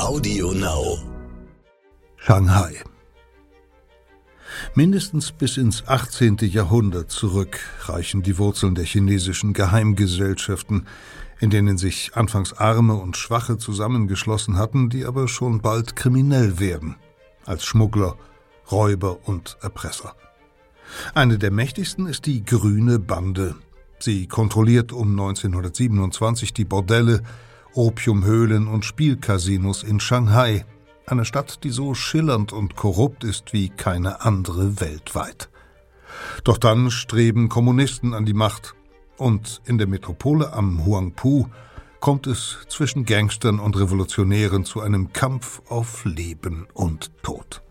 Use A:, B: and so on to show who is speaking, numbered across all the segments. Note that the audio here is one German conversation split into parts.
A: Audio Now.
B: Shanghai. Mindestens bis ins 18. Jahrhundert zurück reichen die Wurzeln der chinesischen Geheimgesellschaften, in denen sich anfangs Arme und Schwache zusammengeschlossen hatten, die aber schon bald kriminell werden, als Schmuggler, Räuber und Erpresser. Eine der mächtigsten ist die Grüne Bande. Sie kontrolliert um 1927 die Bordelle, Opiumhöhlen und Spielcasinos in Shanghai, einer Stadt, die so schillernd und korrupt ist wie keine andere weltweit. Doch dann streben Kommunisten an die Macht, und in der Metropole am Huangpu kommt es zwischen Gangstern und Revolutionären zu einem Kampf auf Leben und Tod.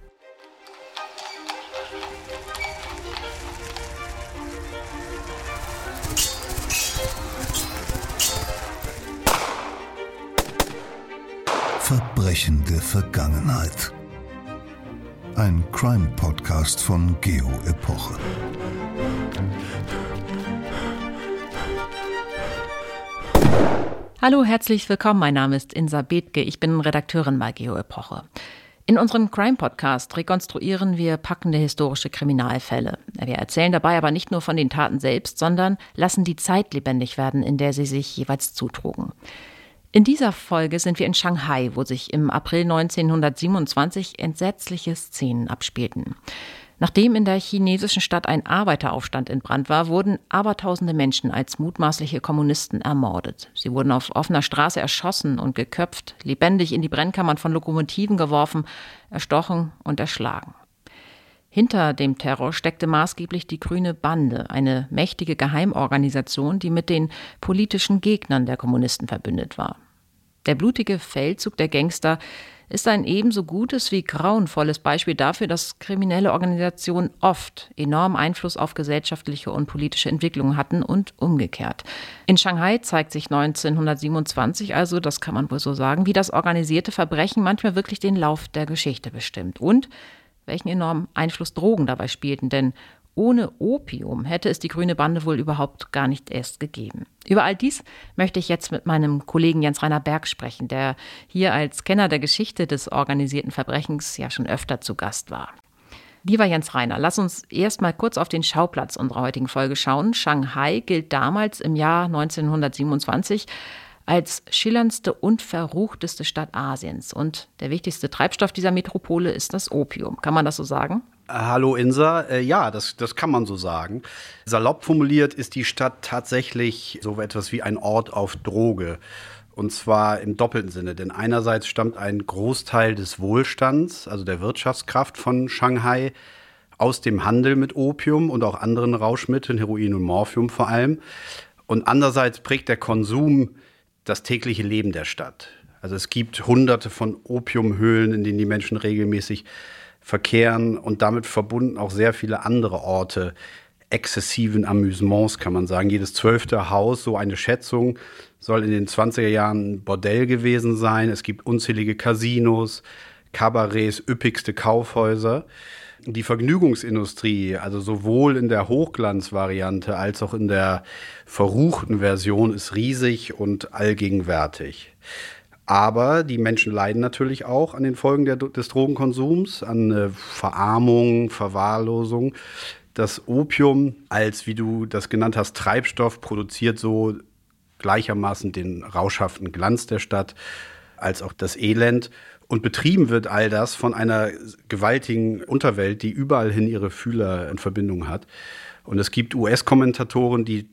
B: Verbrechende Vergangenheit. Ein Crime-Podcast von Geo Epoche.
C: Hallo, herzlich willkommen. Mein Name ist Insa Bethke. Ich bin Redakteurin bei Geo Epoche. In unserem Crime-Podcast rekonstruieren wir packende historische Kriminalfälle. Wir erzählen dabei aber nicht nur von den Taten selbst, sondern lassen die Zeit lebendig werden, in der sie sich jeweils zutrugen. In dieser Folge sind wir in Shanghai, wo sich im April 1927 entsetzliche Szenen abspielten. Nachdem in der chinesischen Stadt ein Arbeiteraufstand in Brand war, wurden abertausende Menschen als mutmaßliche Kommunisten ermordet. Sie wurden auf offener Straße erschossen und geköpft, lebendig in die Brennkammern von Lokomotiven geworfen, erstochen und erschlagen. Hinter dem Terror steckte maßgeblich die Grüne Bande, eine mächtige Geheimorganisation, die mit den politischen Gegnern der Kommunisten verbündet war. Der blutige Feldzug der Gangster ist ein ebenso gutes wie grauenvolles Beispiel dafür, dass kriminelle Organisationen oft enormen Einfluss auf gesellschaftliche und politische Entwicklungen hatten und umgekehrt. In Shanghai zeigt sich 1927 also, das kann man wohl so sagen, wie das organisierte Verbrechen manchmal wirklich den Lauf der Geschichte bestimmt und welchen enormen Einfluss Drogen dabei spielten, denn ohne Opium hätte es die Grüne Bande wohl überhaupt gar nicht erst gegeben. Über all dies möchte ich jetzt mit meinem Kollegen Jens-Rainer Berg sprechen, der hier als Kenner der Geschichte des organisierten Verbrechens ja schon öfter zu Gast war. Lieber Jens Rainer, lass uns erst mal kurz auf den Schauplatz unserer heutigen Folge schauen. Shanghai gilt damals im Jahr 1927 als schillerndste und verruchteste Stadt Asiens. Und der wichtigste Treibstoff dieser Metropole ist das Opium. Kann man das so sagen?
D: Hallo Insa, äh, ja, das, das kann man so sagen. Salopp formuliert ist die Stadt tatsächlich so etwas wie ein Ort auf Droge. Und zwar im doppelten Sinne, denn einerseits stammt ein Großteil des Wohlstands, also der Wirtschaftskraft von Shanghai, aus dem Handel mit Opium und auch anderen Rauschmitteln, Heroin und Morphium vor allem. Und andererseits prägt der Konsum das tägliche Leben der Stadt. Also es gibt hunderte von Opiumhöhlen, in denen die Menschen regelmäßig verkehren und damit verbunden auch sehr viele andere Orte exzessiven Amüsements, kann man sagen. Jedes zwölfte Haus, so eine Schätzung, soll in den 20er Jahren ein Bordell gewesen sein. Es gibt unzählige Casinos, Kabarets, üppigste Kaufhäuser. Die Vergnügungsindustrie, also sowohl in der Hochglanzvariante als auch in der verruchten Version, ist riesig und allgegenwärtig. Aber die Menschen leiden natürlich auch an den Folgen der, des Drogenkonsums, an äh, Verarmung, Verwahrlosung. Das Opium als, wie du das genannt hast, Treibstoff produziert so gleichermaßen den rauschhaften Glanz der Stadt als auch das Elend. Und betrieben wird all das von einer gewaltigen Unterwelt, die überall hin ihre Fühler in Verbindung hat. Und es gibt US-Kommentatoren, die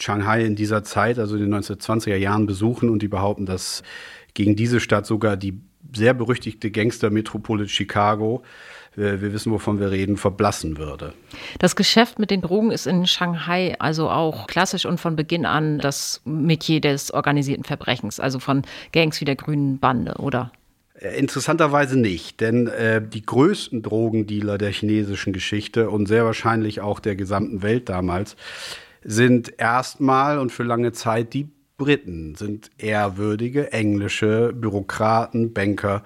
D: Shanghai in dieser Zeit, also in den 1920er Jahren, besuchen und die behaupten, dass gegen diese Stadt sogar die sehr berüchtigte Gangstermetropole Chicago, äh, wir wissen, wovon wir reden, verblassen würde.
C: Das Geschäft mit den Drogen ist in Shanghai also auch klassisch und von Beginn an das Metier des organisierten Verbrechens, also von Gangs wie der Grünen Bande, oder?
D: Äh, interessanterweise nicht, denn äh, die größten Drogendealer der chinesischen Geschichte und sehr wahrscheinlich auch der gesamten Welt damals sind erstmal und für lange Zeit die Briten, sind ehrwürdige englische Bürokraten, Banker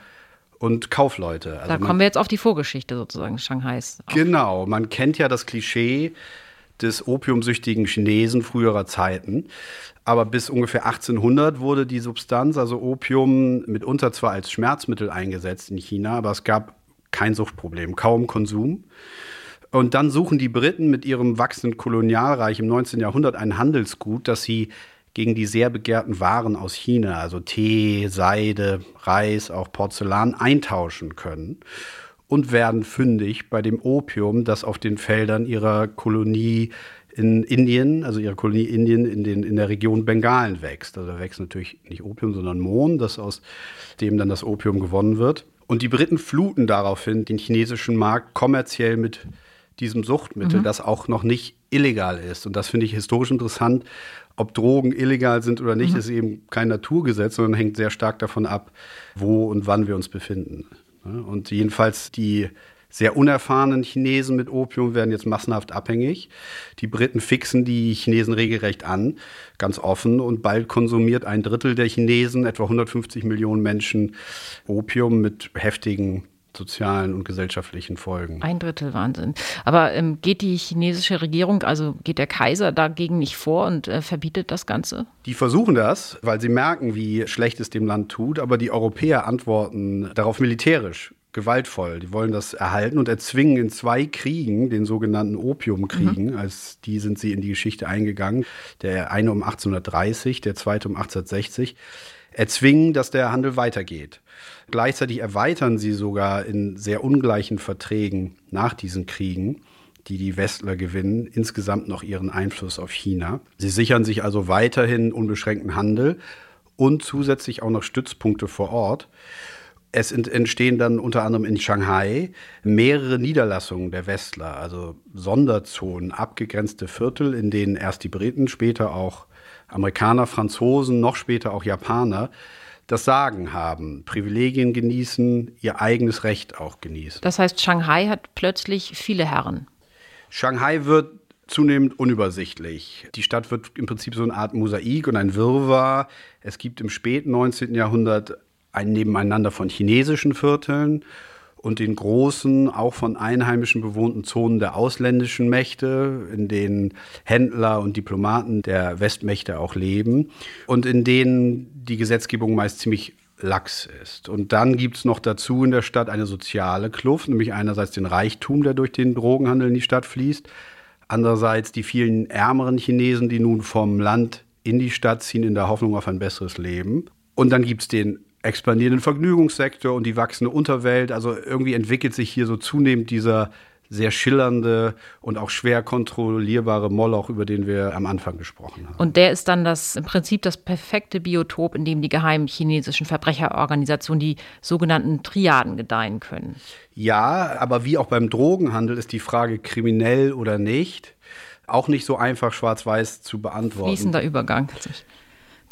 D: und Kaufleute.
C: Also da kommen wir jetzt auf die Vorgeschichte sozusagen Shanghais.
D: Genau, man kennt ja das Klischee, des opiumsüchtigen Chinesen früherer Zeiten. Aber bis ungefähr 1800 wurde die Substanz, also Opium, mitunter zwar als Schmerzmittel eingesetzt in China, aber es gab kein Suchtproblem, kaum Konsum. Und dann suchen die Briten mit ihrem wachsenden Kolonialreich im 19. Jahrhundert ein Handelsgut, das sie gegen die sehr begehrten Waren aus China, also Tee, Seide, Reis, auch Porzellan, eintauschen können und werden fündig bei dem Opium, das auf den Feldern ihrer Kolonie in Indien, also ihrer Kolonie Indien in, den, in der Region Bengalen wächst. Also da wächst natürlich nicht Opium, sondern Mohn, das aus dem dann das Opium gewonnen wird. Und die Briten fluten daraufhin den chinesischen Markt kommerziell mit diesem Suchtmittel, mhm. das auch noch nicht illegal ist. Und das finde ich historisch interessant. Ob Drogen illegal sind oder nicht, mhm. ist eben kein Naturgesetz, sondern hängt sehr stark davon ab, wo und wann wir uns befinden. Und jedenfalls die sehr unerfahrenen Chinesen mit Opium werden jetzt massenhaft abhängig. Die Briten fixen die Chinesen regelrecht an, ganz offen. Und bald konsumiert ein Drittel der Chinesen, etwa 150 Millionen Menschen, Opium mit heftigen sozialen und gesellschaftlichen Folgen.
C: Ein Drittel Wahnsinn. Aber ähm, geht die chinesische Regierung, also geht der Kaiser dagegen nicht vor und äh, verbietet das Ganze?
D: Die versuchen das, weil sie merken, wie schlecht es dem Land tut, aber die Europäer antworten darauf militärisch gewaltvoll. Die wollen das erhalten und erzwingen in zwei Kriegen, den sogenannten Opiumkriegen, mhm. als die sind sie in die Geschichte eingegangen. Der eine um 1830, der zweite um 1860, erzwingen, dass der Handel weitergeht. Gleichzeitig erweitern sie sogar in sehr ungleichen Verträgen nach diesen Kriegen die die Westler gewinnen, insgesamt noch ihren Einfluss auf China. Sie sichern sich also weiterhin unbeschränkten Handel und zusätzlich auch noch Stützpunkte vor Ort. Es entstehen dann unter anderem in Shanghai mehrere Niederlassungen der Westler, also Sonderzonen, abgegrenzte Viertel, in denen erst die Briten, später auch Amerikaner, Franzosen, noch später auch Japaner das Sagen haben, Privilegien genießen, ihr eigenes Recht auch genießen.
C: Das heißt, Shanghai hat plötzlich viele Herren.
D: Shanghai wird zunehmend unübersichtlich. Die Stadt wird im Prinzip so eine Art Mosaik und ein Wirrwarr. Es gibt im späten 19. Jahrhundert ein Nebeneinander von chinesischen Vierteln und den großen, auch von Einheimischen bewohnten Zonen der ausländischen Mächte, in denen Händler und Diplomaten der Westmächte auch leben und in denen die Gesetzgebung meist ziemlich lax ist. Und dann gibt es noch dazu in der Stadt eine soziale Kluft, nämlich einerseits den Reichtum, der durch den Drogenhandel in die Stadt fließt, andererseits die vielen ärmeren Chinesen, die nun vom Land in die Stadt ziehen in der Hoffnung auf ein besseres Leben. Und dann gibt es den expandierenden Vergnügungssektor und die wachsende Unterwelt. Also irgendwie entwickelt sich hier so zunehmend dieser sehr schillernde und auch schwer kontrollierbare Moloch, über den wir am Anfang gesprochen haben.
C: Und der ist dann das im Prinzip das perfekte Biotop, in dem die geheimen chinesischen Verbrecherorganisationen, die sogenannten Triaden, gedeihen können.
D: Ja, aber wie auch beim Drogenhandel ist die Frage kriminell oder nicht auch nicht so einfach schwarz-weiß zu beantworten.
C: Fließender Übergang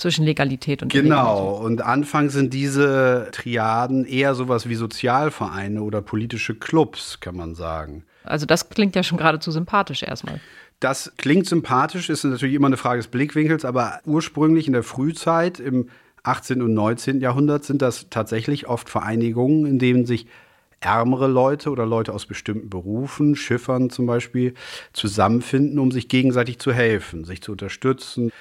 C: zwischen Legalität und
D: Genau. Und anfangs sind diese Triaden eher sowas wie Sozialvereine oder politische Clubs, kann man sagen.
C: Also das klingt ja schon geradezu sympathisch erstmal.
D: Das klingt sympathisch, ist natürlich immer eine Frage des Blickwinkels, aber ursprünglich in der Frühzeit, im 18. und 19. Jahrhundert, sind das tatsächlich oft Vereinigungen, in denen sich ärmere Leute oder Leute aus bestimmten Berufen, Schiffern zum Beispiel, zusammenfinden, um sich gegenseitig zu helfen, sich zu unterstützen,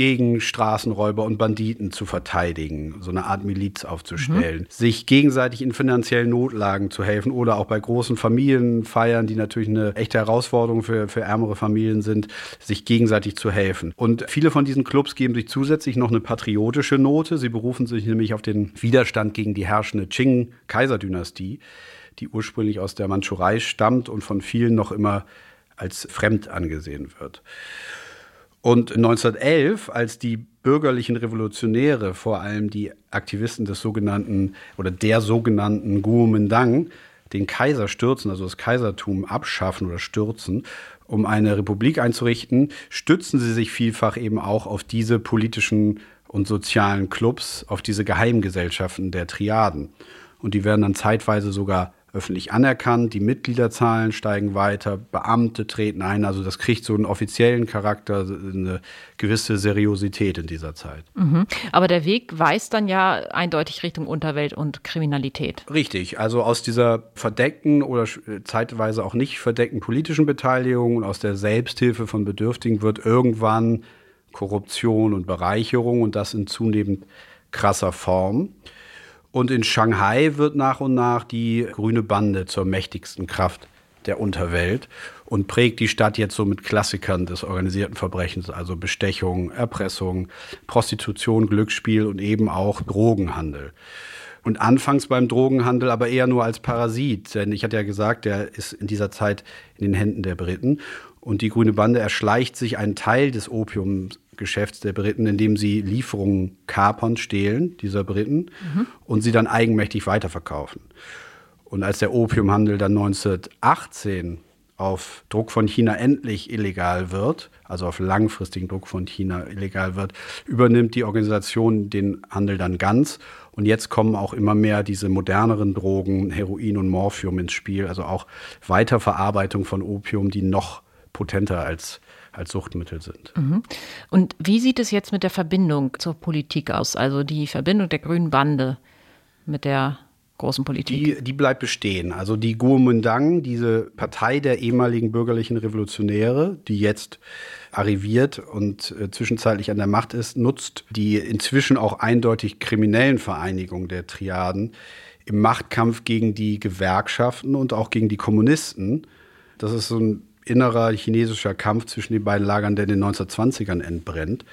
D: gegen Straßenräuber und Banditen zu verteidigen, so eine Art Miliz aufzustellen, mhm. sich gegenseitig in finanziellen Notlagen zu helfen oder auch bei großen Familienfeiern, die natürlich eine echte Herausforderung für, für ärmere Familien sind, sich gegenseitig zu helfen. Und viele von diesen Clubs geben sich zusätzlich noch eine patriotische Note. Sie berufen sich nämlich auf den Widerstand gegen die herrschende Qing-Kaiserdynastie, die ursprünglich aus der Mandschurei stammt und von vielen noch immer als fremd angesehen wird. Und 1911, als die bürgerlichen Revolutionäre, vor allem die Aktivisten des sogenannten oder der sogenannten Kuomintang, den Kaiser stürzen, also das Kaisertum abschaffen oder stürzen, um eine Republik einzurichten, stützen sie sich vielfach eben auch auf diese politischen und sozialen Clubs, auf diese Geheimgesellschaften der Triaden. Und die werden dann zeitweise sogar öffentlich anerkannt, die Mitgliederzahlen steigen weiter, Beamte treten ein, also das kriegt so einen offiziellen Charakter, eine gewisse Seriosität in dieser Zeit.
C: Mhm. Aber der Weg weist dann ja eindeutig Richtung Unterwelt und Kriminalität.
D: Richtig, also aus dieser verdeckten oder zeitweise auch nicht verdeckten politischen Beteiligung und aus der Selbsthilfe von Bedürftigen wird irgendwann Korruption und Bereicherung und das in zunehmend krasser Form. Und in Shanghai wird nach und nach die grüne Bande zur mächtigsten Kraft der Unterwelt und prägt die Stadt jetzt so mit Klassikern des organisierten Verbrechens, also Bestechung, Erpressung, Prostitution, Glücksspiel und eben auch Drogenhandel. Und anfangs beim Drogenhandel aber eher nur als Parasit, denn ich hatte ja gesagt, der ist in dieser Zeit in den Händen der Briten und die grüne Bande erschleicht sich einen Teil des Opiums Geschäfts der Briten, indem sie Lieferungen kapern, stehlen, dieser Briten, mhm. und sie dann eigenmächtig weiterverkaufen. Und als der Opiumhandel dann 1918 auf Druck von China endlich illegal wird, also auf langfristigen Druck von China illegal wird, übernimmt die Organisation den Handel dann ganz. Und jetzt kommen auch immer mehr diese moderneren Drogen, Heroin und Morphium ins Spiel, also auch Weiterverarbeitung von Opium, die noch potenter als als Suchtmittel sind.
C: Mhm. Und wie sieht es jetzt mit der Verbindung zur Politik aus? Also die Verbindung der grünen Bande mit der großen Politik?
D: Die, die bleibt bestehen. Also die Kuomintang, diese Partei der ehemaligen bürgerlichen Revolutionäre, die jetzt arriviert und äh, zwischenzeitlich an der Macht ist, nutzt die inzwischen auch eindeutig kriminellen Vereinigungen der Triaden im Machtkampf gegen die Gewerkschaften und auch gegen die Kommunisten. Das ist so ein innerer chinesischer Kampf zwischen den beiden Lagern, der in den 1920ern entbrennt.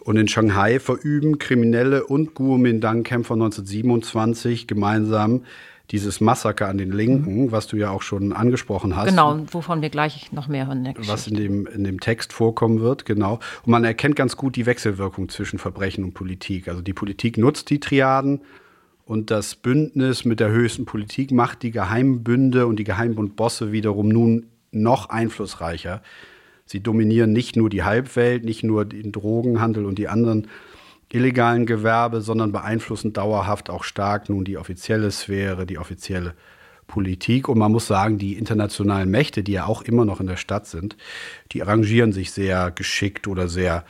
D: Und in Shanghai verüben Kriminelle und Kuomintang-Kämpfer 1927 gemeinsam dieses Massaker an den Linken, mhm. was du ja auch schon angesprochen hast.
C: Genau, wovon wir gleich noch mehr hören.
D: Was in dem, in dem Text vorkommen wird, genau. Und man erkennt ganz gut die Wechselwirkung zwischen Verbrechen und Politik. Also die Politik nutzt die Triaden und das Bündnis mit der höchsten Politik macht die Geheimbünde und die Geheimbundbosse wiederum nun noch einflussreicher. Sie dominieren nicht nur die Halbwelt, nicht nur den Drogenhandel und die anderen illegalen Gewerbe, sondern beeinflussen dauerhaft auch stark nun die offizielle Sphäre, die offizielle Politik. Und man muss sagen, die internationalen Mächte, die ja auch immer noch in der Stadt sind, die arrangieren sich sehr geschickt oder sehr,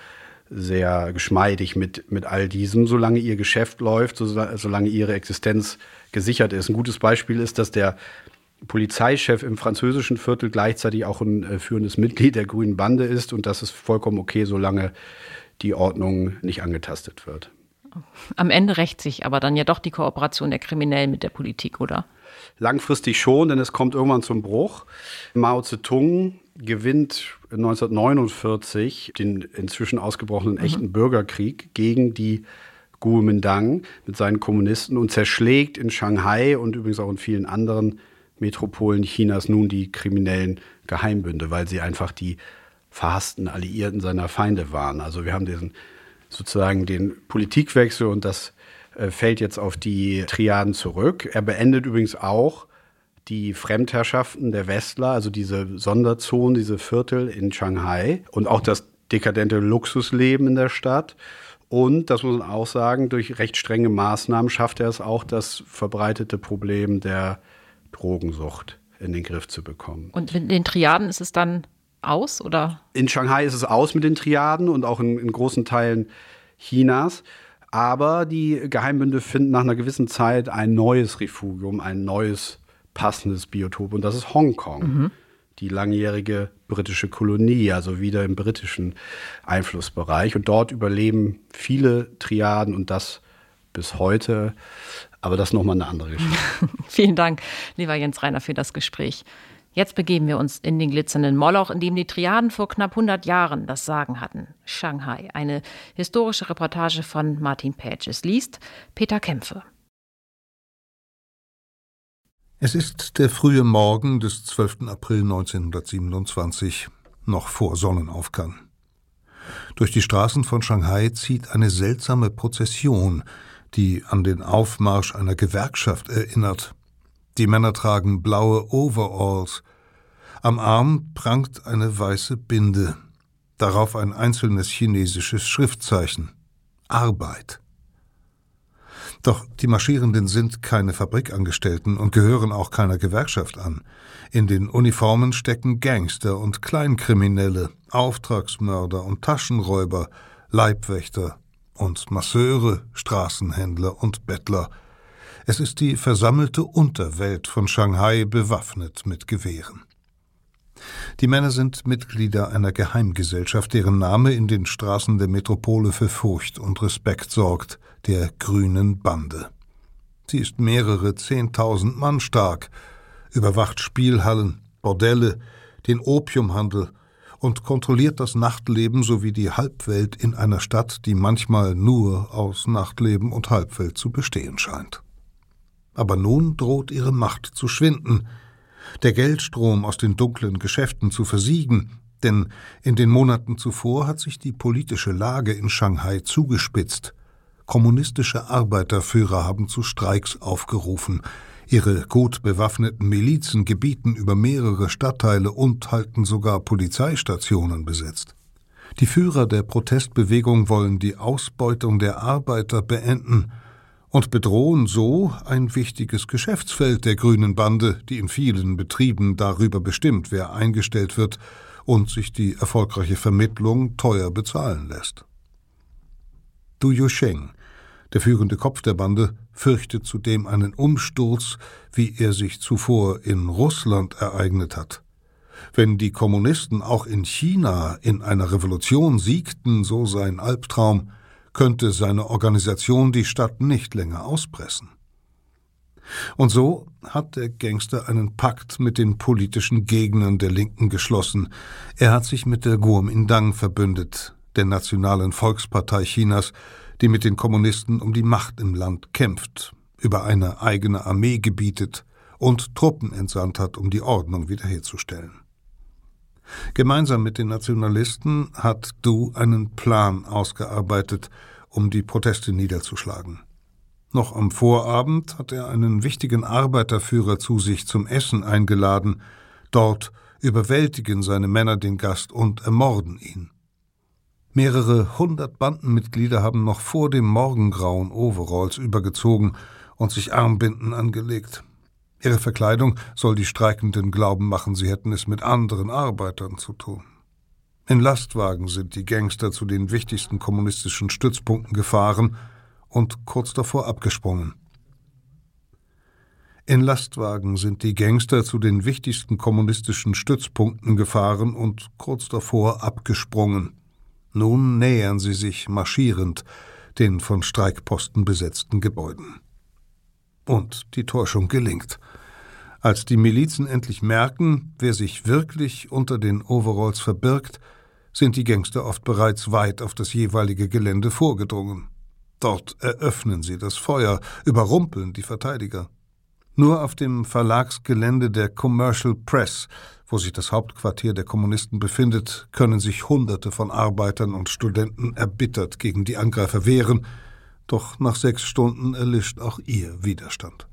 D: sehr geschmeidig mit, mit all diesem, solange ihr Geschäft läuft, solange ihre Existenz gesichert ist. Ein gutes Beispiel ist, dass der Polizeichef im französischen Viertel gleichzeitig auch ein äh, führendes Mitglied der Grünen Bande ist. Und das ist vollkommen okay, solange die Ordnung nicht angetastet wird.
C: Am Ende rächt sich aber dann ja doch die Kooperation der Kriminellen mit der Politik, oder?
D: Langfristig schon, denn es kommt irgendwann zum Bruch. Mao Zedong gewinnt 1949 den inzwischen ausgebrochenen mhm. echten Bürgerkrieg gegen die Kuomintang mit seinen Kommunisten und zerschlägt in Shanghai und übrigens auch in vielen anderen Metropolen Chinas nun die kriminellen Geheimbünde, weil sie einfach die verhassten Alliierten seiner Feinde waren. Also wir haben diesen sozusagen den Politikwechsel und das äh, fällt jetzt auf die Triaden zurück. Er beendet übrigens auch die Fremdherrschaften der Westler, also diese Sonderzonen, diese Viertel in Shanghai und auch das dekadente Luxusleben in der Stadt. Und, das muss man auch sagen, durch recht strenge Maßnahmen schafft er es auch, das verbreitete Problem der Drogensucht in den Griff zu bekommen.
C: Und mit den Triaden ist es dann aus, oder?
D: In Shanghai ist es aus mit den Triaden und auch in, in großen Teilen Chinas. Aber die Geheimbünde finden nach einer gewissen Zeit ein neues Refugium, ein neues passendes Biotop und das ist Hongkong. Mhm. Die langjährige britische Kolonie, also wieder im britischen Einflussbereich. Und dort überleben viele Triaden und das bis heute. Aber das ist nochmal eine andere Geschichte.
C: Vielen Dank, lieber Jens Reiner, für das Gespräch. Jetzt begeben wir uns in den glitzernden Moloch, in dem die Triaden vor knapp 100 Jahren das Sagen hatten. Shanghai, eine historische Reportage von Martin Pages liest Peter Kämpfe.
B: Es ist der frühe Morgen des 12. April 1927, noch vor Sonnenaufgang. Durch die Straßen von Shanghai zieht eine seltsame Prozession, die an den Aufmarsch einer Gewerkschaft erinnert. Die Männer tragen blaue Overalls. Am Arm prangt eine weiße Binde. Darauf ein einzelnes chinesisches Schriftzeichen. Arbeit. Doch die Marschierenden sind keine Fabrikangestellten und gehören auch keiner Gewerkschaft an. In den Uniformen stecken Gangster und Kleinkriminelle, Auftragsmörder und Taschenräuber, Leibwächter und Masseure, Straßenhändler und Bettler. Es ist die versammelte Unterwelt von Shanghai bewaffnet mit Gewehren. Die Männer sind Mitglieder einer Geheimgesellschaft, deren Name in den Straßen der Metropole für Furcht und Respekt sorgt, der Grünen Bande. Sie ist mehrere zehntausend Mann stark, überwacht Spielhallen, Bordelle, den Opiumhandel und kontrolliert das Nachtleben sowie die Halbwelt in einer Stadt, die manchmal nur aus Nachtleben und Halbwelt zu bestehen scheint. Aber nun droht ihre Macht zu schwinden – der Geldstrom aus den dunklen Geschäften zu versiegen, denn in den Monaten zuvor hat sich die politische Lage in Shanghai zugespitzt. Kommunistische Arbeiterführer haben zu Streiks aufgerufen, ihre gut bewaffneten Milizen gebieten über mehrere Stadtteile und halten sogar Polizeistationen besetzt. Die Führer der Protestbewegung wollen die Ausbeutung der Arbeiter beenden und bedrohen so ein wichtiges Geschäftsfeld der Grünen Bande, die in vielen Betrieben darüber bestimmt, wer eingestellt wird und sich die erfolgreiche Vermittlung teuer bezahlen lässt. Du Yusheng, der führende Kopf der Bande, fürchtet zudem einen Umsturz, wie er sich zuvor in Russland ereignet hat. Wenn die Kommunisten auch in China in einer Revolution siegten, so sein Albtraum, könnte seine Organisation die Stadt nicht länger auspressen. Und so hat der Gangster einen Pakt mit den politischen Gegnern der Linken geschlossen. Er hat sich mit der Guomindang verbündet, der Nationalen Volkspartei Chinas, die mit den Kommunisten um die Macht im Land kämpft, über eine eigene Armee gebietet und Truppen entsandt hat, um die Ordnung wiederherzustellen. Gemeinsam mit den Nationalisten hat Du einen Plan ausgearbeitet, um die Proteste niederzuschlagen. Noch am Vorabend hat er einen wichtigen Arbeiterführer zu sich zum Essen eingeladen. Dort überwältigen seine Männer den Gast und ermorden ihn. Mehrere hundert Bandenmitglieder haben noch vor dem Morgengrauen Overalls übergezogen und sich Armbinden angelegt. Ihre Verkleidung soll die Streikenden glauben machen, sie hätten es mit anderen Arbeitern zu tun. In Lastwagen sind die Gangster zu den wichtigsten kommunistischen Stützpunkten gefahren und kurz davor abgesprungen. In Lastwagen sind die Gangster zu den wichtigsten kommunistischen Stützpunkten gefahren und kurz davor abgesprungen. Nun nähern sie sich marschierend den von Streikposten besetzten Gebäuden. Und die Täuschung gelingt. Als die Milizen endlich merken, wer sich wirklich unter den Overalls verbirgt, sind die Gangster oft bereits weit auf das jeweilige Gelände vorgedrungen. Dort eröffnen sie das Feuer, überrumpeln die Verteidiger. Nur auf dem Verlagsgelände der Commercial Press, wo sich das Hauptquartier der Kommunisten befindet, können sich Hunderte von Arbeitern und Studenten erbittert gegen die Angreifer wehren, doch nach sechs Stunden erlischt auch ihr Widerstand.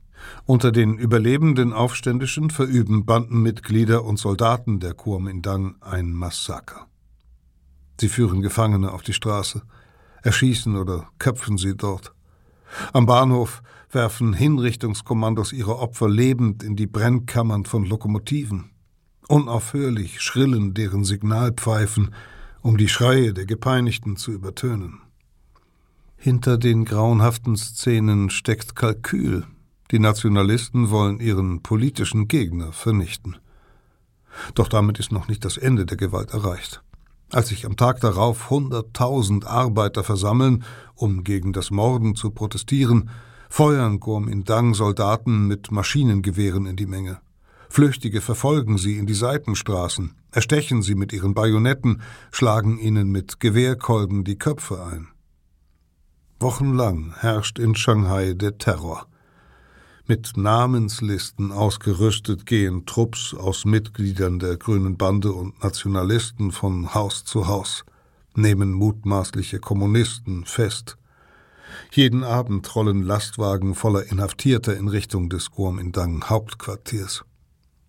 B: Unter den überlebenden Aufständischen verüben Bandenmitglieder und Soldaten der Kuomintang ein Massaker. Sie führen Gefangene auf die Straße, erschießen oder köpfen sie dort. Am Bahnhof werfen Hinrichtungskommandos ihre Opfer lebend in die Brennkammern von Lokomotiven. Unaufhörlich schrillen deren Signalpfeifen, um die Schreie der Gepeinigten zu übertönen. Hinter den grauenhaften Szenen steckt Kalkül, die Nationalisten wollen ihren politischen Gegner vernichten. Doch damit ist noch nicht das Ende der Gewalt erreicht. Als sich am Tag darauf hunderttausend Arbeiter versammeln, um gegen das Morden zu protestieren, feuern Kuomintang Soldaten mit Maschinengewehren in die Menge. Flüchtige verfolgen sie in die Seitenstraßen, erstechen sie mit ihren Bajonetten, schlagen ihnen mit Gewehrkolben die Köpfe ein. Wochenlang herrscht in Shanghai der Terror. Mit Namenslisten ausgerüstet gehen Trupps aus Mitgliedern der Grünen Bande und Nationalisten von Haus zu Haus, nehmen mutmaßliche Kommunisten fest. Jeden Abend rollen Lastwagen voller Inhaftierter in Richtung des Kuomintang Hauptquartiers.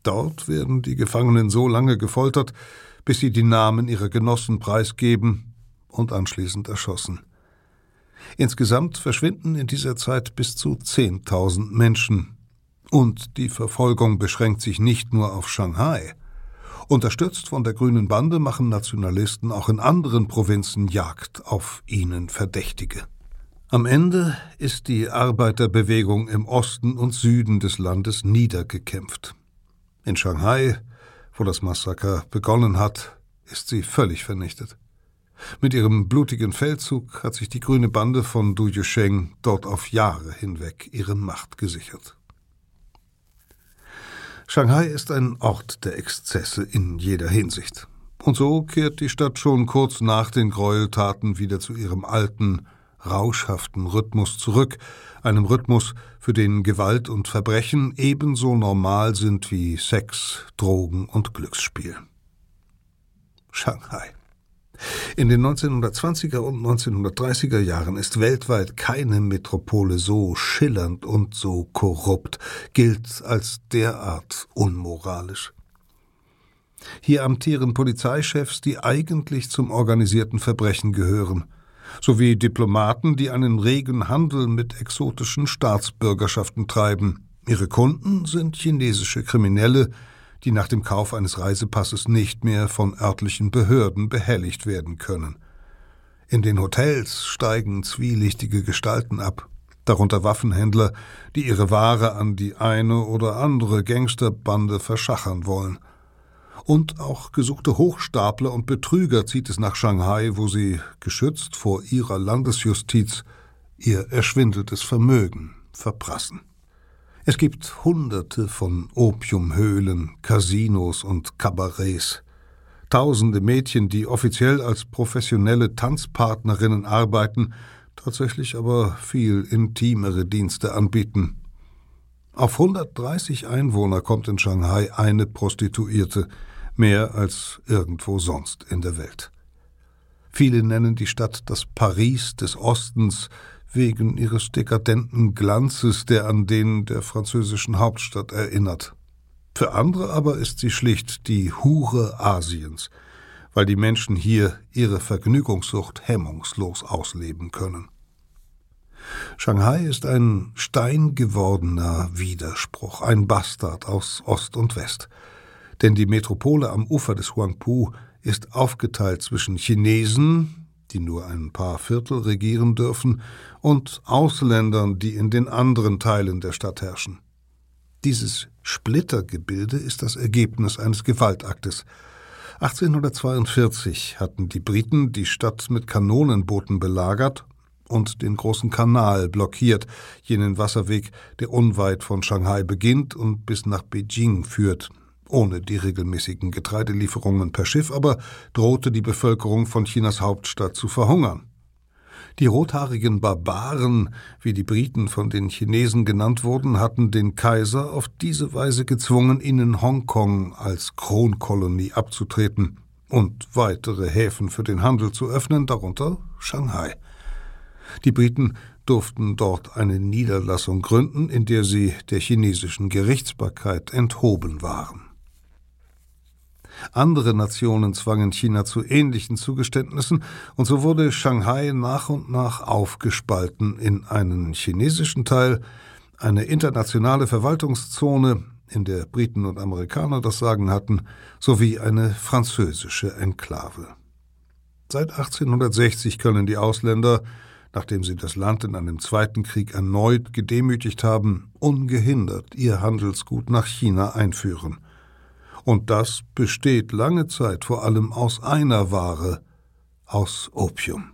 B: Dort werden die Gefangenen so lange gefoltert, bis sie die Namen ihrer Genossen preisgeben und anschließend erschossen. Insgesamt verschwinden in dieser Zeit bis zu 10.000 Menschen. Und die Verfolgung beschränkt sich nicht nur auf Shanghai. Unterstützt von der Grünen Bande machen Nationalisten auch in anderen Provinzen Jagd auf ihnen Verdächtige. Am Ende ist die Arbeiterbewegung im Osten und Süden des Landes niedergekämpft. In Shanghai, wo das Massaker begonnen hat, ist sie völlig vernichtet. Mit ihrem blutigen Feldzug hat sich die grüne Bande von Du Yusheng dort auf Jahre hinweg ihre Macht gesichert. Shanghai ist ein Ort der Exzesse in jeder Hinsicht. Und so kehrt die Stadt schon kurz nach den Gräueltaten wieder zu ihrem alten, rauschhaften Rhythmus zurück, einem Rhythmus, für den Gewalt und Verbrechen ebenso normal sind wie Sex, Drogen und Glücksspiel. Shanghai. In den 1920er und 1930er Jahren ist weltweit keine Metropole so schillernd und so korrupt, gilt als derart unmoralisch. Hier amtieren Polizeichefs, die eigentlich zum organisierten Verbrechen gehören, sowie Diplomaten, die einen regen Handel mit exotischen Staatsbürgerschaften treiben. Ihre Kunden sind chinesische Kriminelle, die nach dem Kauf eines Reisepasses nicht mehr von örtlichen Behörden behelligt werden können. In den Hotels steigen zwielichtige Gestalten ab, darunter Waffenhändler, die ihre Ware an die eine oder andere Gangsterbande verschachern wollen. Und auch gesuchte Hochstapler und Betrüger zieht es nach Shanghai, wo sie, geschützt vor ihrer Landesjustiz, ihr erschwindeltes Vermögen verprassen. Es gibt Hunderte von Opiumhöhlen, Casinos und Kabarets. Tausende Mädchen, die offiziell als professionelle Tanzpartnerinnen arbeiten, tatsächlich aber viel intimere Dienste anbieten. Auf 130 Einwohner kommt in Shanghai eine Prostituierte, mehr als irgendwo sonst in der Welt. Viele nennen die Stadt das Paris des Ostens, wegen ihres dekadenten Glanzes, der an den der französischen Hauptstadt erinnert. Für andere aber ist sie schlicht die Hure Asiens, weil die Menschen hier ihre Vergnügungssucht hemmungslos ausleben können. Shanghai ist ein steingewordener Widerspruch, ein Bastard aus Ost und West. Denn die Metropole am Ufer des Huangpu ist aufgeteilt zwischen Chinesen, die nur ein paar Viertel regieren dürfen, und Ausländern, die in den anderen Teilen der Stadt herrschen. Dieses Splittergebilde ist das Ergebnis eines Gewaltaktes. 1842 hatten die Briten die Stadt mit Kanonenbooten belagert und den großen Kanal blockiert, jenen Wasserweg, der unweit von Shanghai beginnt und bis nach Beijing führt, ohne die regelmäßigen Getreidelieferungen per Schiff aber drohte die Bevölkerung von Chinas Hauptstadt zu verhungern. Die rothaarigen Barbaren, wie die Briten von den Chinesen genannt wurden, hatten den Kaiser auf diese Weise gezwungen, ihnen Hongkong als Kronkolonie abzutreten und weitere Häfen für den Handel zu öffnen, darunter Shanghai. Die Briten durften dort eine Niederlassung gründen, in der sie der chinesischen Gerichtsbarkeit enthoben waren. Andere Nationen zwangen China zu ähnlichen Zugeständnissen, und so wurde Shanghai nach und nach aufgespalten in einen chinesischen Teil, eine internationale Verwaltungszone, in der Briten und Amerikaner das Sagen hatten, sowie eine französische Enklave. Seit 1860 können die Ausländer, nachdem sie das Land in einem Zweiten Krieg erneut gedemütigt haben, ungehindert ihr Handelsgut nach China einführen – und das besteht lange Zeit vor allem aus einer Ware, aus Opium.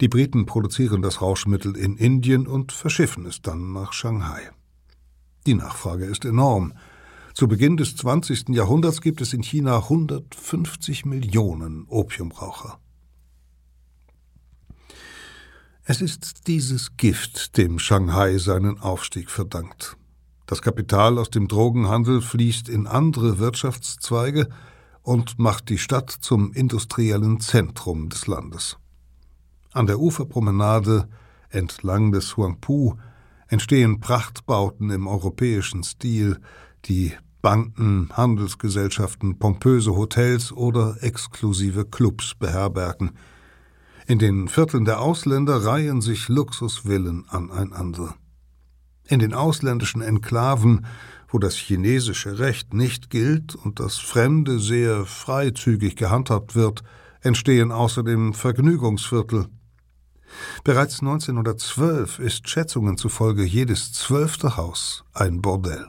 B: Die Briten produzieren das Rauschmittel in Indien und verschiffen es dann nach Shanghai. Die Nachfrage ist enorm. Zu Beginn des 20. Jahrhunderts gibt es in China 150 Millionen Opiumraucher. Es ist dieses Gift, dem Shanghai seinen Aufstieg verdankt. Das Kapital aus dem Drogenhandel fließt in andere Wirtschaftszweige und macht die Stadt zum industriellen Zentrum des Landes. An der Uferpromenade entlang des Huangpu entstehen Prachtbauten im europäischen Stil, die Banken, Handelsgesellschaften, pompöse Hotels oder exklusive Clubs beherbergen. In den Vierteln der Ausländer reihen sich Luxusvillen aneinander. In den ausländischen Enklaven, wo das chinesische Recht nicht gilt und das Fremde sehr freizügig gehandhabt wird, entstehen außerdem Vergnügungsviertel. Bereits 1912 ist Schätzungen zufolge jedes zwölfte Haus ein Bordell.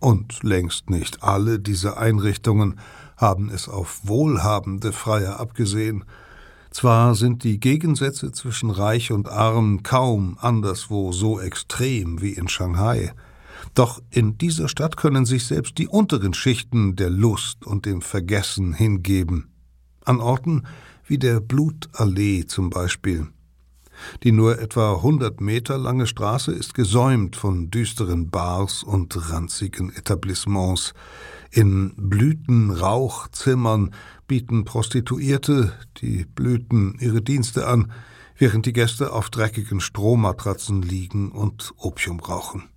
B: Und längst nicht alle diese Einrichtungen haben es auf wohlhabende Freier abgesehen. Zwar sind die Gegensätze zwischen Reich und Arm kaum anderswo so extrem wie in Shanghai, doch in dieser Stadt können sich selbst die unteren Schichten der Lust und dem Vergessen hingeben. An Orten wie der Blutallee zum Beispiel. Die nur etwa hundert Meter lange Straße ist gesäumt von düsteren Bars und ranzigen Etablissements. In Blütenrauchzimmern bieten Prostituierte, die Blüten, ihre Dienste an, während die Gäste auf dreckigen Strohmatratzen liegen und Opium rauchen.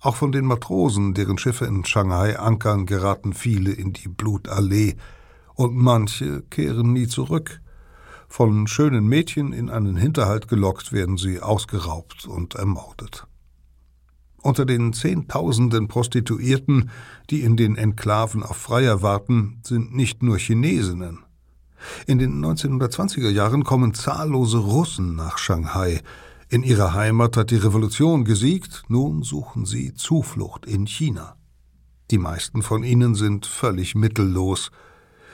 B: Auch von den Matrosen, deren Schiffe in Shanghai ankern, geraten viele in die Blutallee, und manche kehren nie zurück. Von schönen Mädchen in einen Hinterhalt gelockt werden sie ausgeraubt und ermordet. Unter den Zehntausenden Prostituierten, die in den Enklaven auf Freier warten, sind nicht nur Chinesinnen. In den 1920er Jahren kommen zahllose Russen nach Shanghai. In ihrer Heimat hat die Revolution gesiegt, nun suchen sie Zuflucht in China. Die meisten von ihnen sind völlig mittellos.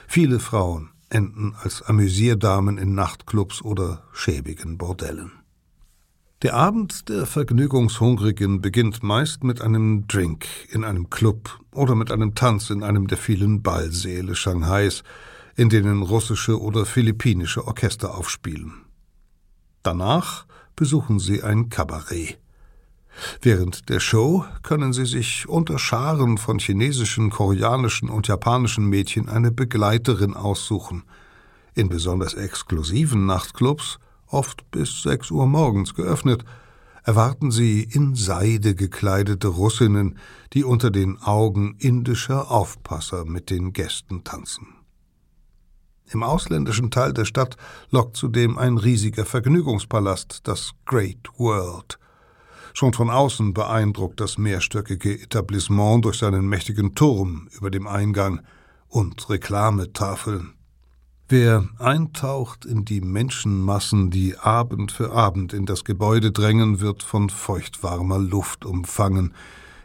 B: Viele Frauen enden als Amüsierdamen in Nachtclubs oder schäbigen Bordellen. Der Abend der Vergnügungshungrigen beginnt meist mit einem Drink in einem Club oder mit einem Tanz in einem der vielen Ballsäle Shanghais, in denen russische oder philippinische Orchester aufspielen. Danach besuchen sie ein Kabarett. Während der Show können sie sich unter Scharen von chinesischen, koreanischen und japanischen Mädchen eine Begleiterin aussuchen. In besonders exklusiven Nachtclubs oft bis sechs Uhr morgens geöffnet, erwarten sie in Seide gekleidete Russinnen, die unter den Augen indischer Aufpasser mit den Gästen tanzen. Im ausländischen Teil der Stadt lockt zudem ein riesiger Vergnügungspalast, das Great World. Schon von außen beeindruckt das mehrstöckige Etablissement durch seinen mächtigen Turm über dem Eingang und Reklametafeln. Wer eintaucht in die Menschenmassen, die Abend für Abend in das Gebäude drängen, wird von feuchtwarmer Luft umfangen,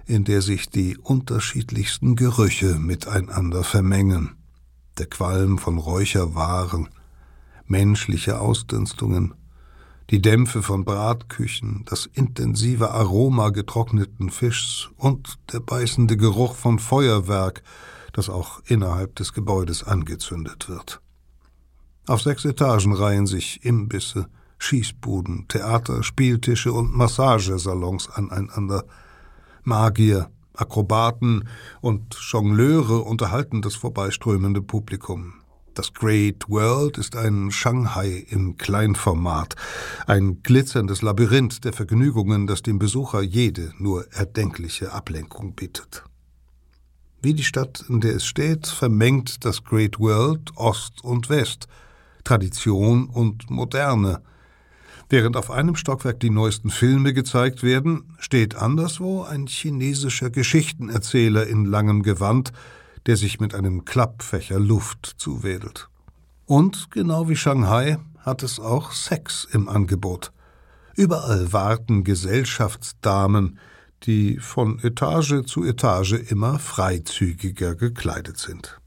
B: in der sich die unterschiedlichsten Gerüche miteinander vermengen. Der Qualm von Räucherwaren, menschliche Ausdünstungen, die Dämpfe von Bratküchen, das intensive Aroma getrockneten Fischs und der beißende Geruch von Feuerwerk, das auch innerhalb des Gebäudes angezündet wird. Auf sechs Etagen reihen sich Imbisse, Schießbuden, Theater, Spieltische und Massagesalons aneinander. Magier, Akrobaten und Jongleure unterhalten das vorbeiströmende Publikum. Das Great World ist ein Shanghai im Kleinformat, ein glitzerndes Labyrinth der Vergnügungen, das dem Besucher jede nur erdenkliche Ablenkung bietet. Wie die Stadt, in der es steht, vermengt das Great World Ost und West – Tradition und Moderne. Während auf einem Stockwerk die neuesten Filme gezeigt werden, steht anderswo ein chinesischer Geschichtenerzähler in langem Gewand, der sich mit einem Klappfächer Luft zuwedelt. Und genau wie Shanghai hat es auch Sex im Angebot. Überall warten Gesellschaftsdamen, die von Etage zu Etage immer freizügiger gekleidet sind.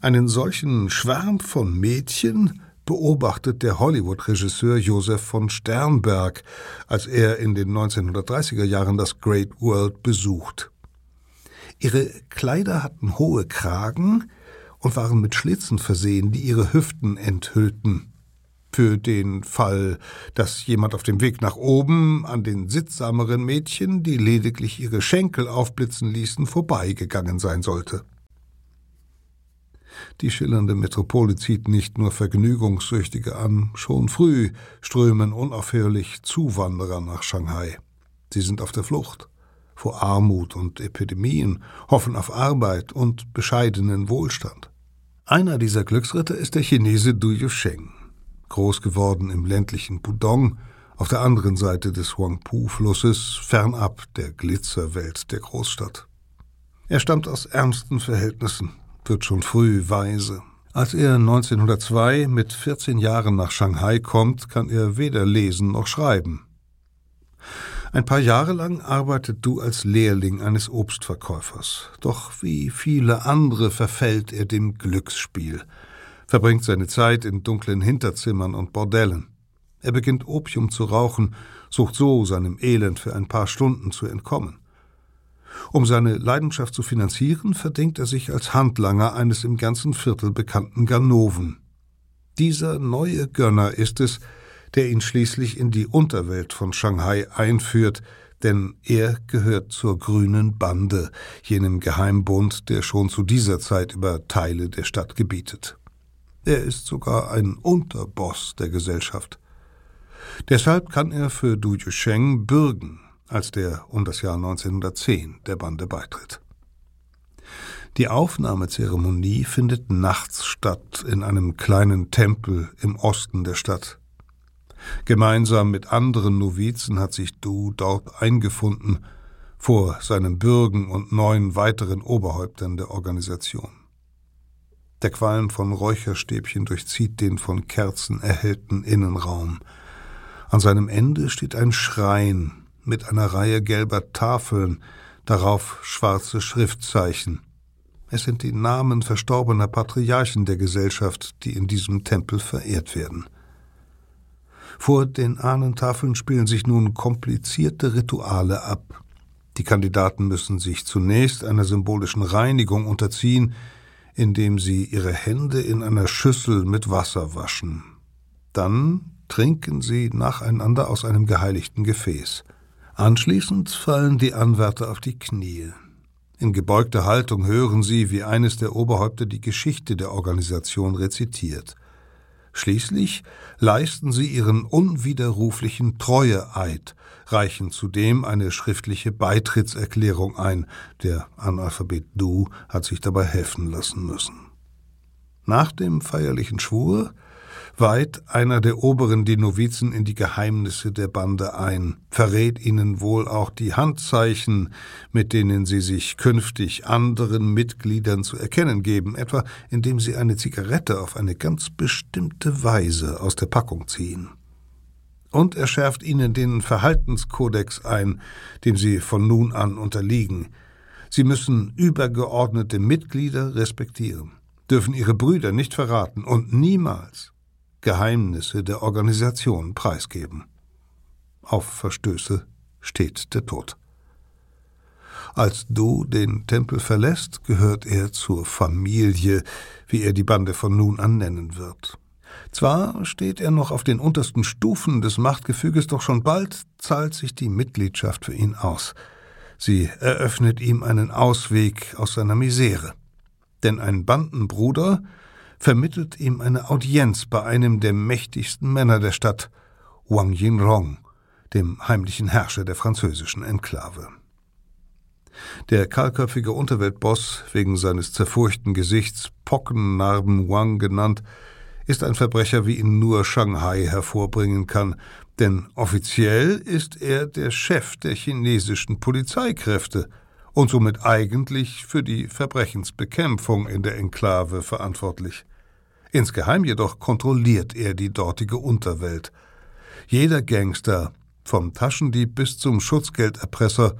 B: Einen solchen Schwarm von Mädchen beobachtet der Hollywood-Regisseur Josef von Sternberg, als er in den 1930er Jahren das Great World besucht. Ihre Kleider hatten hohe Kragen und waren mit Schlitzen versehen, die ihre Hüften enthüllten. Für den Fall, dass jemand auf dem Weg nach oben an den sittsameren Mädchen, die lediglich ihre Schenkel aufblitzen ließen, vorbeigegangen sein sollte. Die schillernde Metropole zieht nicht nur Vergnügungssüchtige an, schon früh strömen unaufhörlich Zuwanderer nach Shanghai. Sie sind auf der Flucht vor Armut und Epidemien, hoffen auf Arbeit und bescheidenen Wohlstand. Einer dieser Glücksritter ist der Chinese Du Yusheng. groß geworden im ländlichen Pudong, auf der anderen Seite des Huangpu-Flusses, fernab der Glitzerwelt der Großstadt. Er stammt aus ärmsten Verhältnissen, wird schon früh weise. Als er 1902 mit 14 Jahren nach Shanghai kommt, kann er weder lesen noch schreiben. Ein paar Jahre lang arbeitet Du als Lehrling eines Obstverkäufers. Doch wie viele andere verfällt er dem Glücksspiel, verbringt seine Zeit in dunklen Hinterzimmern und Bordellen. Er beginnt Opium zu rauchen, sucht so seinem Elend für ein paar Stunden zu entkommen. Um seine Leidenschaft zu finanzieren, verdingt er sich als Handlanger eines im ganzen Viertel bekannten Ganoven. Dieser neue Gönner ist es, der ihn schließlich in die Unterwelt von Shanghai einführt, denn er gehört zur grünen Bande, jenem Geheimbund, der schon zu dieser Zeit über Teile der Stadt gebietet. Er ist sogar ein Unterboss der Gesellschaft. Deshalb kann er für Du Yusheng bürgen, als der um das Jahr 1910 der Bande beitritt. Die Aufnahmezeremonie findet nachts statt in einem kleinen Tempel im Osten der Stadt. Gemeinsam mit anderen Novizen hat sich Du dort eingefunden, vor seinem Bürgen und neun weiteren Oberhäuptern der Organisation. Der Qualm von Räucherstäbchen durchzieht den von Kerzen erhellten Innenraum. An seinem Ende steht ein Schrein mit einer Reihe gelber Tafeln, darauf schwarze Schriftzeichen. Es sind die Namen verstorbener Patriarchen der Gesellschaft, die in diesem Tempel verehrt werden. Vor den Ahnentafeln spielen sich nun komplizierte Rituale ab. Die Kandidaten müssen sich zunächst einer symbolischen Reinigung unterziehen, indem sie ihre Hände in einer Schüssel mit Wasser waschen. Dann trinken sie nacheinander aus einem geheiligten Gefäß. Anschließend fallen die Anwärter auf die Knie. In gebeugter Haltung hören sie, wie eines der Oberhäupter die Geschichte der Organisation rezitiert. Schließlich leisten sie ihren unwiderruflichen Treueeid, reichen zudem eine schriftliche Beitrittserklärung ein. Der Analphabet Du hat sich dabei helfen lassen müssen. Nach dem feierlichen Schwur weiht einer der Oberen die Novizen in die Geheimnisse der Bande ein, verrät ihnen wohl auch die Handzeichen, mit denen sie sich künftig anderen Mitgliedern zu erkennen geben, etwa indem sie eine Zigarette auf eine ganz bestimmte Weise aus der Packung ziehen. Und er schärft ihnen den Verhaltenskodex ein, dem sie von nun an unterliegen. Sie müssen übergeordnete Mitglieder respektieren, dürfen ihre Brüder nicht verraten und niemals Geheimnisse der Organisation preisgeben. Auf Verstöße steht der Tod. Als Du den Tempel verlässt, gehört er zur Familie, wie er die Bande von nun an nennen wird. Zwar steht er noch auf den untersten Stufen des Machtgefüges, doch schon bald zahlt sich die Mitgliedschaft für ihn aus. Sie eröffnet ihm einen Ausweg aus seiner Misere. Denn ein Bandenbruder vermittelt ihm eine Audienz bei einem der mächtigsten Männer der Stadt, Wang Yinrong, dem heimlichen Herrscher der französischen Enklave. Der kahlköpfige Unterweltboss, wegen seines zerfurchten Gesichts Pockennarben Wang genannt, ist ein Verbrecher, wie ihn nur Shanghai hervorbringen kann, denn offiziell ist er der Chef der chinesischen Polizeikräfte und somit eigentlich für die Verbrechensbekämpfung in der Enklave verantwortlich. Insgeheim jedoch kontrolliert er die dortige Unterwelt. Jeder Gangster, vom Taschendieb bis zum Schutzgelderpresser,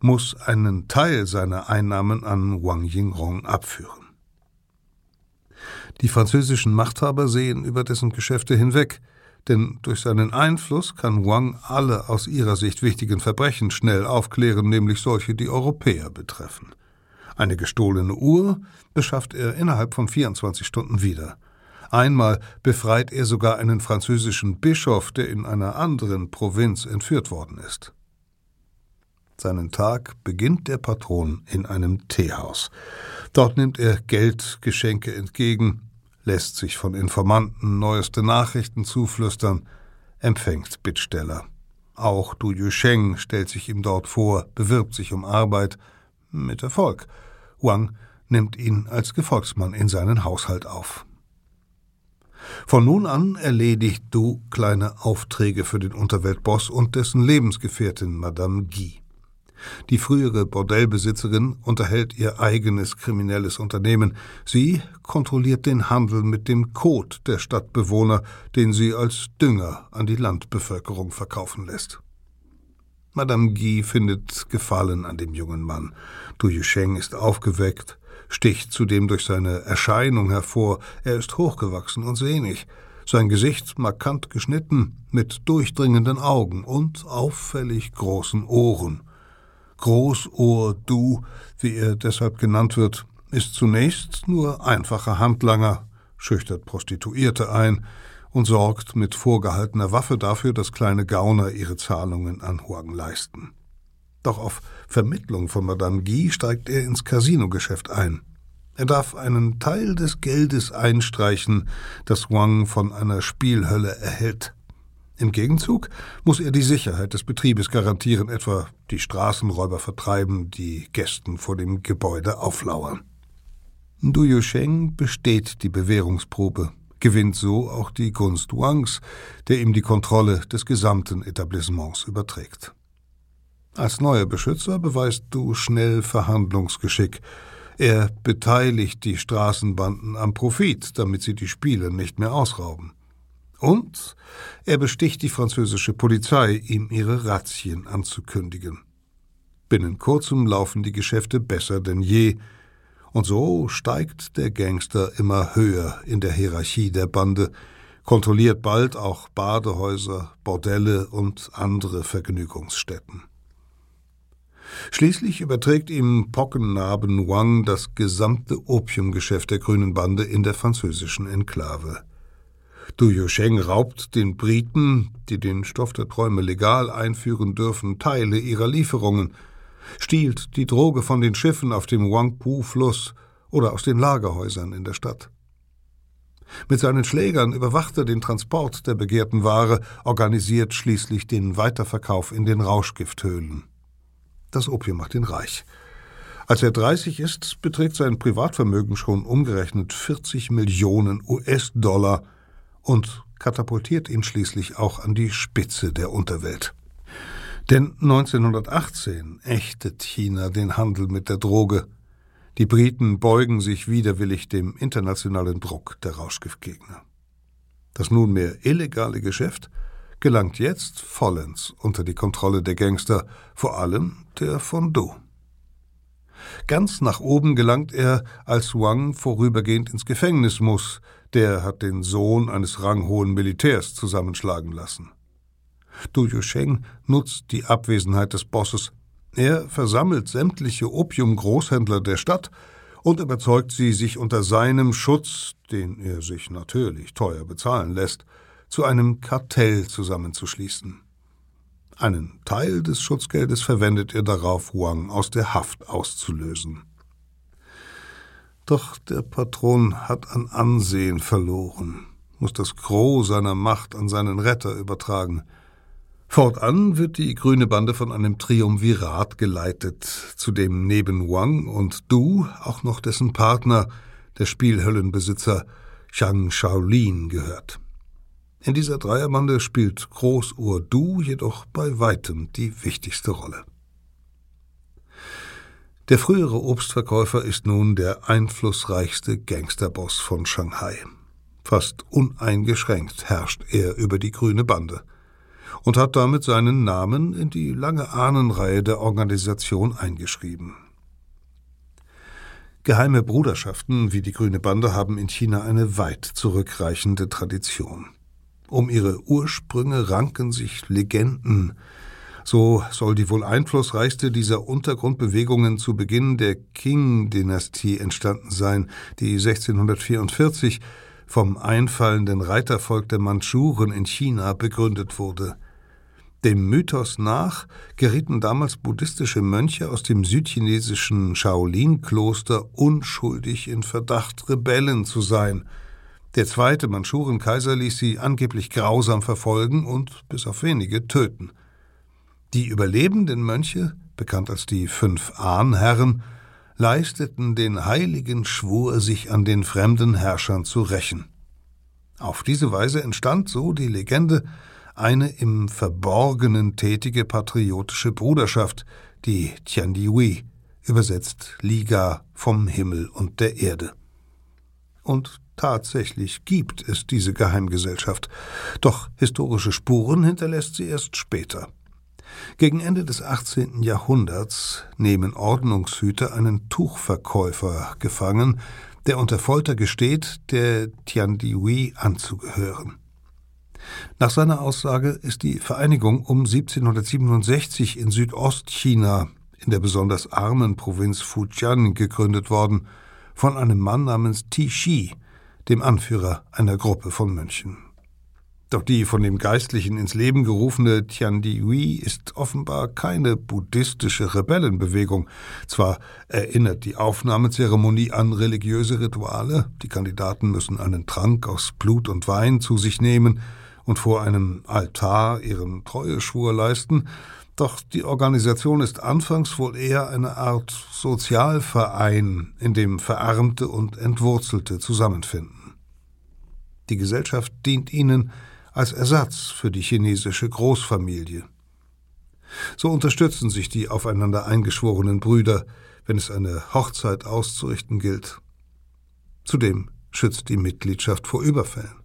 B: muss einen Teil seiner Einnahmen an Wang Yingrong abführen. Die französischen Machthaber sehen über dessen Geschäfte hinweg, denn durch seinen Einfluss kann Wang alle aus ihrer Sicht wichtigen Verbrechen schnell aufklären, nämlich solche, die Europäer betreffen. Eine gestohlene Uhr beschafft er innerhalb von 24 Stunden wieder – Einmal befreit er sogar einen französischen Bischof, der in einer anderen Provinz entführt worden ist. Seinen Tag beginnt der Patron in einem Teehaus. Dort nimmt er Geldgeschenke entgegen, lässt sich von Informanten neueste Nachrichten zuflüstern, empfängt Bittsteller. Auch Du Yusheng stellt sich ihm dort vor, bewirbt sich um Arbeit, mit Erfolg. Wang nimmt ihn als Gefolgsmann in seinen Haushalt auf. Von nun an erledigt Du kleine Aufträge für den Unterweltboss und dessen Lebensgefährtin Madame Guy. Die frühere Bordellbesitzerin unterhält ihr eigenes kriminelles Unternehmen. Sie kontrolliert den Handel mit dem Kot der Stadtbewohner, den sie als Dünger an die Landbevölkerung verkaufen lässt. Madame Guy findet Gefallen an dem jungen Mann. Du Yusheng ist aufgeweckt, sticht zudem durch seine Erscheinung hervor. Er ist hochgewachsen und sehnig, sein Gesicht markant geschnitten, mit durchdringenden Augen und auffällig großen Ohren. Großohr Du, wie er deshalb genannt wird, ist zunächst nur einfacher Handlanger, schüchtert Prostituierte ein und sorgt mit vorgehaltener Waffe dafür, dass kleine Gauner ihre Zahlungen an Huang leisten. Doch auf Vermittlung von Madame Guy steigt er ins Casinogeschäft ein. Er darf einen Teil des Geldes einstreichen, das Wang von einer Spielhölle erhält. Im Gegenzug muss er die Sicherheit des Betriebes garantieren, etwa die Straßenräuber vertreiben, die Gästen vor dem Gebäude auflauern. Du Yusheng besteht die Bewährungsprobe, gewinnt so auch die Gunst Wangs, der ihm die Kontrolle des gesamten Etablissements überträgt. Als neuer Beschützer beweist Du schnell Verhandlungsgeschick. Er beteiligt die Straßenbanden am Profit, damit sie die Spiele nicht mehr ausrauben. Und er besticht die französische Polizei, ihm ihre Razzien anzukündigen. Binnen kurzem laufen die Geschäfte besser denn je, und so steigt der Gangster immer höher in der Hierarchie der Bande, kontrolliert bald auch Badehäuser, Bordelle und andere Vergnügungsstätten. Schließlich überträgt ihm Pockennarben Wang das gesamte Opiumgeschäft der Grünen Bande in der französischen Enklave. Du Yusheng raubt den Briten, die den Stoff der Träume legal einführen dürfen, Teile ihrer Lieferungen, stiehlt die Droge von den Schiffen auf dem Wangpu-Fluss oder aus den Lagerhäusern in der Stadt. Mit seinen Schlägern überwacht er den Transport der begehrten Ware, organisiert schließlich den Weiterverkauf in den Rauschgifthöhlen. Das Opium macht ihn reich. Als er 30 ist, beträgt sein Privatvermögen schon umgerechnet 40 Millionen US-Dollar – und katapultiert ihn schließlich auch an die Spitze der Unterwelt. Denn 1918 ächtet China den Handel mit der Droge. Die Briten beugen sich widerwillig dem internationalen Druck der Rauschgiftgegner. Das nunmehr illegale Geschäft gelangt jetzt vollends unter die Kontrolle der Gangster, vor allem der von Do. Ganz nach oben gelangt er, als Wang vorübergehend ins Gefängnis muss, der hat den Sohn eines ranghohen Militärs zusammenschlagen lassen. Du Yusheng nutzt die Abwesenheit des Bosses. Er versammelt sämtliche Opiumgroßhändler der Stadt und überzeugt sie, sich unter seinem Schutz, den er sich natürlich teuer bezahlen lässt, zu einem Kartell zusammenzuschließen. Einen Teil des Schutzgeldes verwendet er darauf, Wang aus der Haft auszulösen. Doch der Patron hat an Ansehen verloren, muss das Gros seiner Macht an seinen Retter übertragen. Fortan wird die grüne Bande von einem Triumvirat geleitet, zu dem neben Wang und Du auch noch dessen Partner, der Spielhöllenbesitzer Chang Shaolin, gehört. In dieser Dreierbande spielt Großohr Du jedoch bei weitem die wichtigste Rolle. Der frühere Obstverkäufer ist nun der einflussreichste Gangsterboss von Shanghai. Fast uneingeschränkt herrscht er über die grüne Bande und hat damit seinen Namen in die lange Ahnenreihe der Organisation eingeschrieben. Geheime Bruderschaften wie die Grüne Bande haben in China eine weit zurückreichende Tradition. Um ihre Ursprünge ranken sich Legenden, so soll die wohl einflussreichste dieser Untergrundbewegungen zu Beginn der Qing-Dynastie entstanden sein, die 1644 vom einfallenden Reitervolk der Mandschuren in China begründet wurde. Dem Mythos nach gerieten damals buddhistische Mönche aus dem südchinesischen Shaolin-Kloster unschuldig in Verdacht, Rebellen zu sein. Der zweite Mandschurenkaiser ließ sie angeblich grausam verfolgen und bis auf wenige töten. Die überlebenden Mönche, bekannt als die fünf Ahnherren, leisteten den heiligen Schwur, sich an den fremden Herrschern zu rächen. Auf diese Weise entstand, so die Legende, eine im Verborgenen tätige patriotische Bruderschaft, die Tiandihui, übersetzt Liga vom Himmel und der Erde. Und tatsächlich gibt es diese Geheimgesellschaft, doch historische Spuren hinterlässt sie erst später. Gegen Ende des 18. Jahrhunderts nehmen Ordnungshüter einen Tuchverkäufer gefangen, der unter Folter gesteht, der Tiandihui anzugehören. Nach seiner Aussage ist die Vereinigung um 1767 in Südostchina, in der besonders armen Provinz Fujian, gegründet worden, von einem Mann namens Shi, dem Anführer einer Gruppe von Mönchen. Doch die von dem Geistlichen ins Leben gerufene Tiandihui ist offenbar keine buddhistische Rebellenbewegung. Zwar erinnert die Aufnahmezeremonie an religiöse Rituale, die Kandidaten müssen einen Trank aus Blut und Wein zu sich nehmen und vor einem Altar ihren Treueschwur leisten, doch die Organisation ist anfangs wohl eher eine Art Sozialverein, in dem Verarmte und Entwurzelte zusammenfinden. Die Gesellschaft dient ihnen als Ersatz für die chinesische Großfamilie. So unterstützen sich die aufeinander eingeschworenen Brüder, wenn es eine Hochzeit auszurichten gilt. Zudem schützt die Mitgliedschaft vor Überfällen.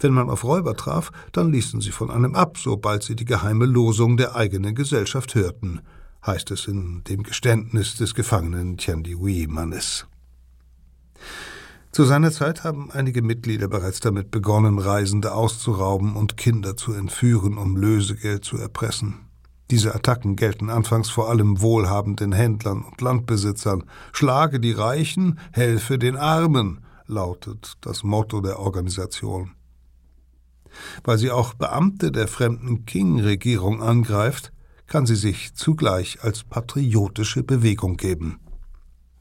B: Wenn man auf Räuber traf, dann ließen sie von einem ab, sobald sie die geheime Losung der eigenen Gesellschaft hörten, heißt es in dem Geständnis des Gefangenen Tiandihui-Mannes. Zu seiner Zeit haben einige Mitglieder bereits damit begonnen, Reisende auszurauben und Kinder zu entführen, um Lösegeld zu erpressen. Diese Attacken gelten anfangs vor allem wohlhabenden Händlern und Landbesitzern. Schlage die Reichen, helfe den Armen, lautet das Motto der Organisation. Weil sie auch Beamte der fremden Qing-Regierung angreift, kann sie sich zugleich als patriotische Bewegung geben.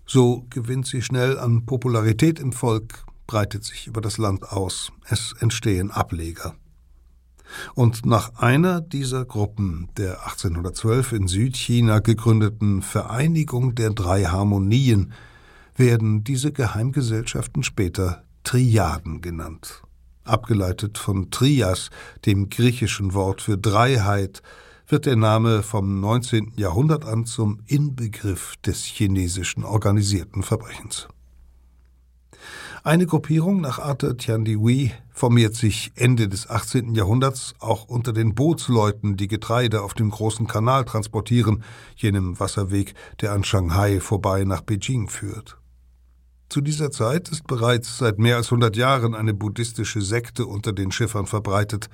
B: So gewinnt sie schnell an Popularität im Volk, breitet sich über das Land aus. Es entstehen Ableger. Und nach einer dieser Gruppen der 1812 in Südchina gegründeten Vereinigung der drei Harmonien werden diese Geheimgesellschaften später Triaden genannt. Abgeleitet von Trias, dem griechischen Wort für Dreiheit, wird der Name vom 19. Jahrhundert an zum Inbegriff des chinesischen organisierten Verbrechens. Eine Gruppierung nach Arthur Tiandihui formiert sich Ende des 18. Jahrhunderts auch unter den Bootsleuten, die Getreide auf dem großen Kanal transportieren, jenem Wasserweg, der an Shanghai vorbei nach Beijing führt. Zu dieser Zeit ist bereits seit mehr als 100 Jahren eine buddhistische Sekte unter den Schiffern verbreitet,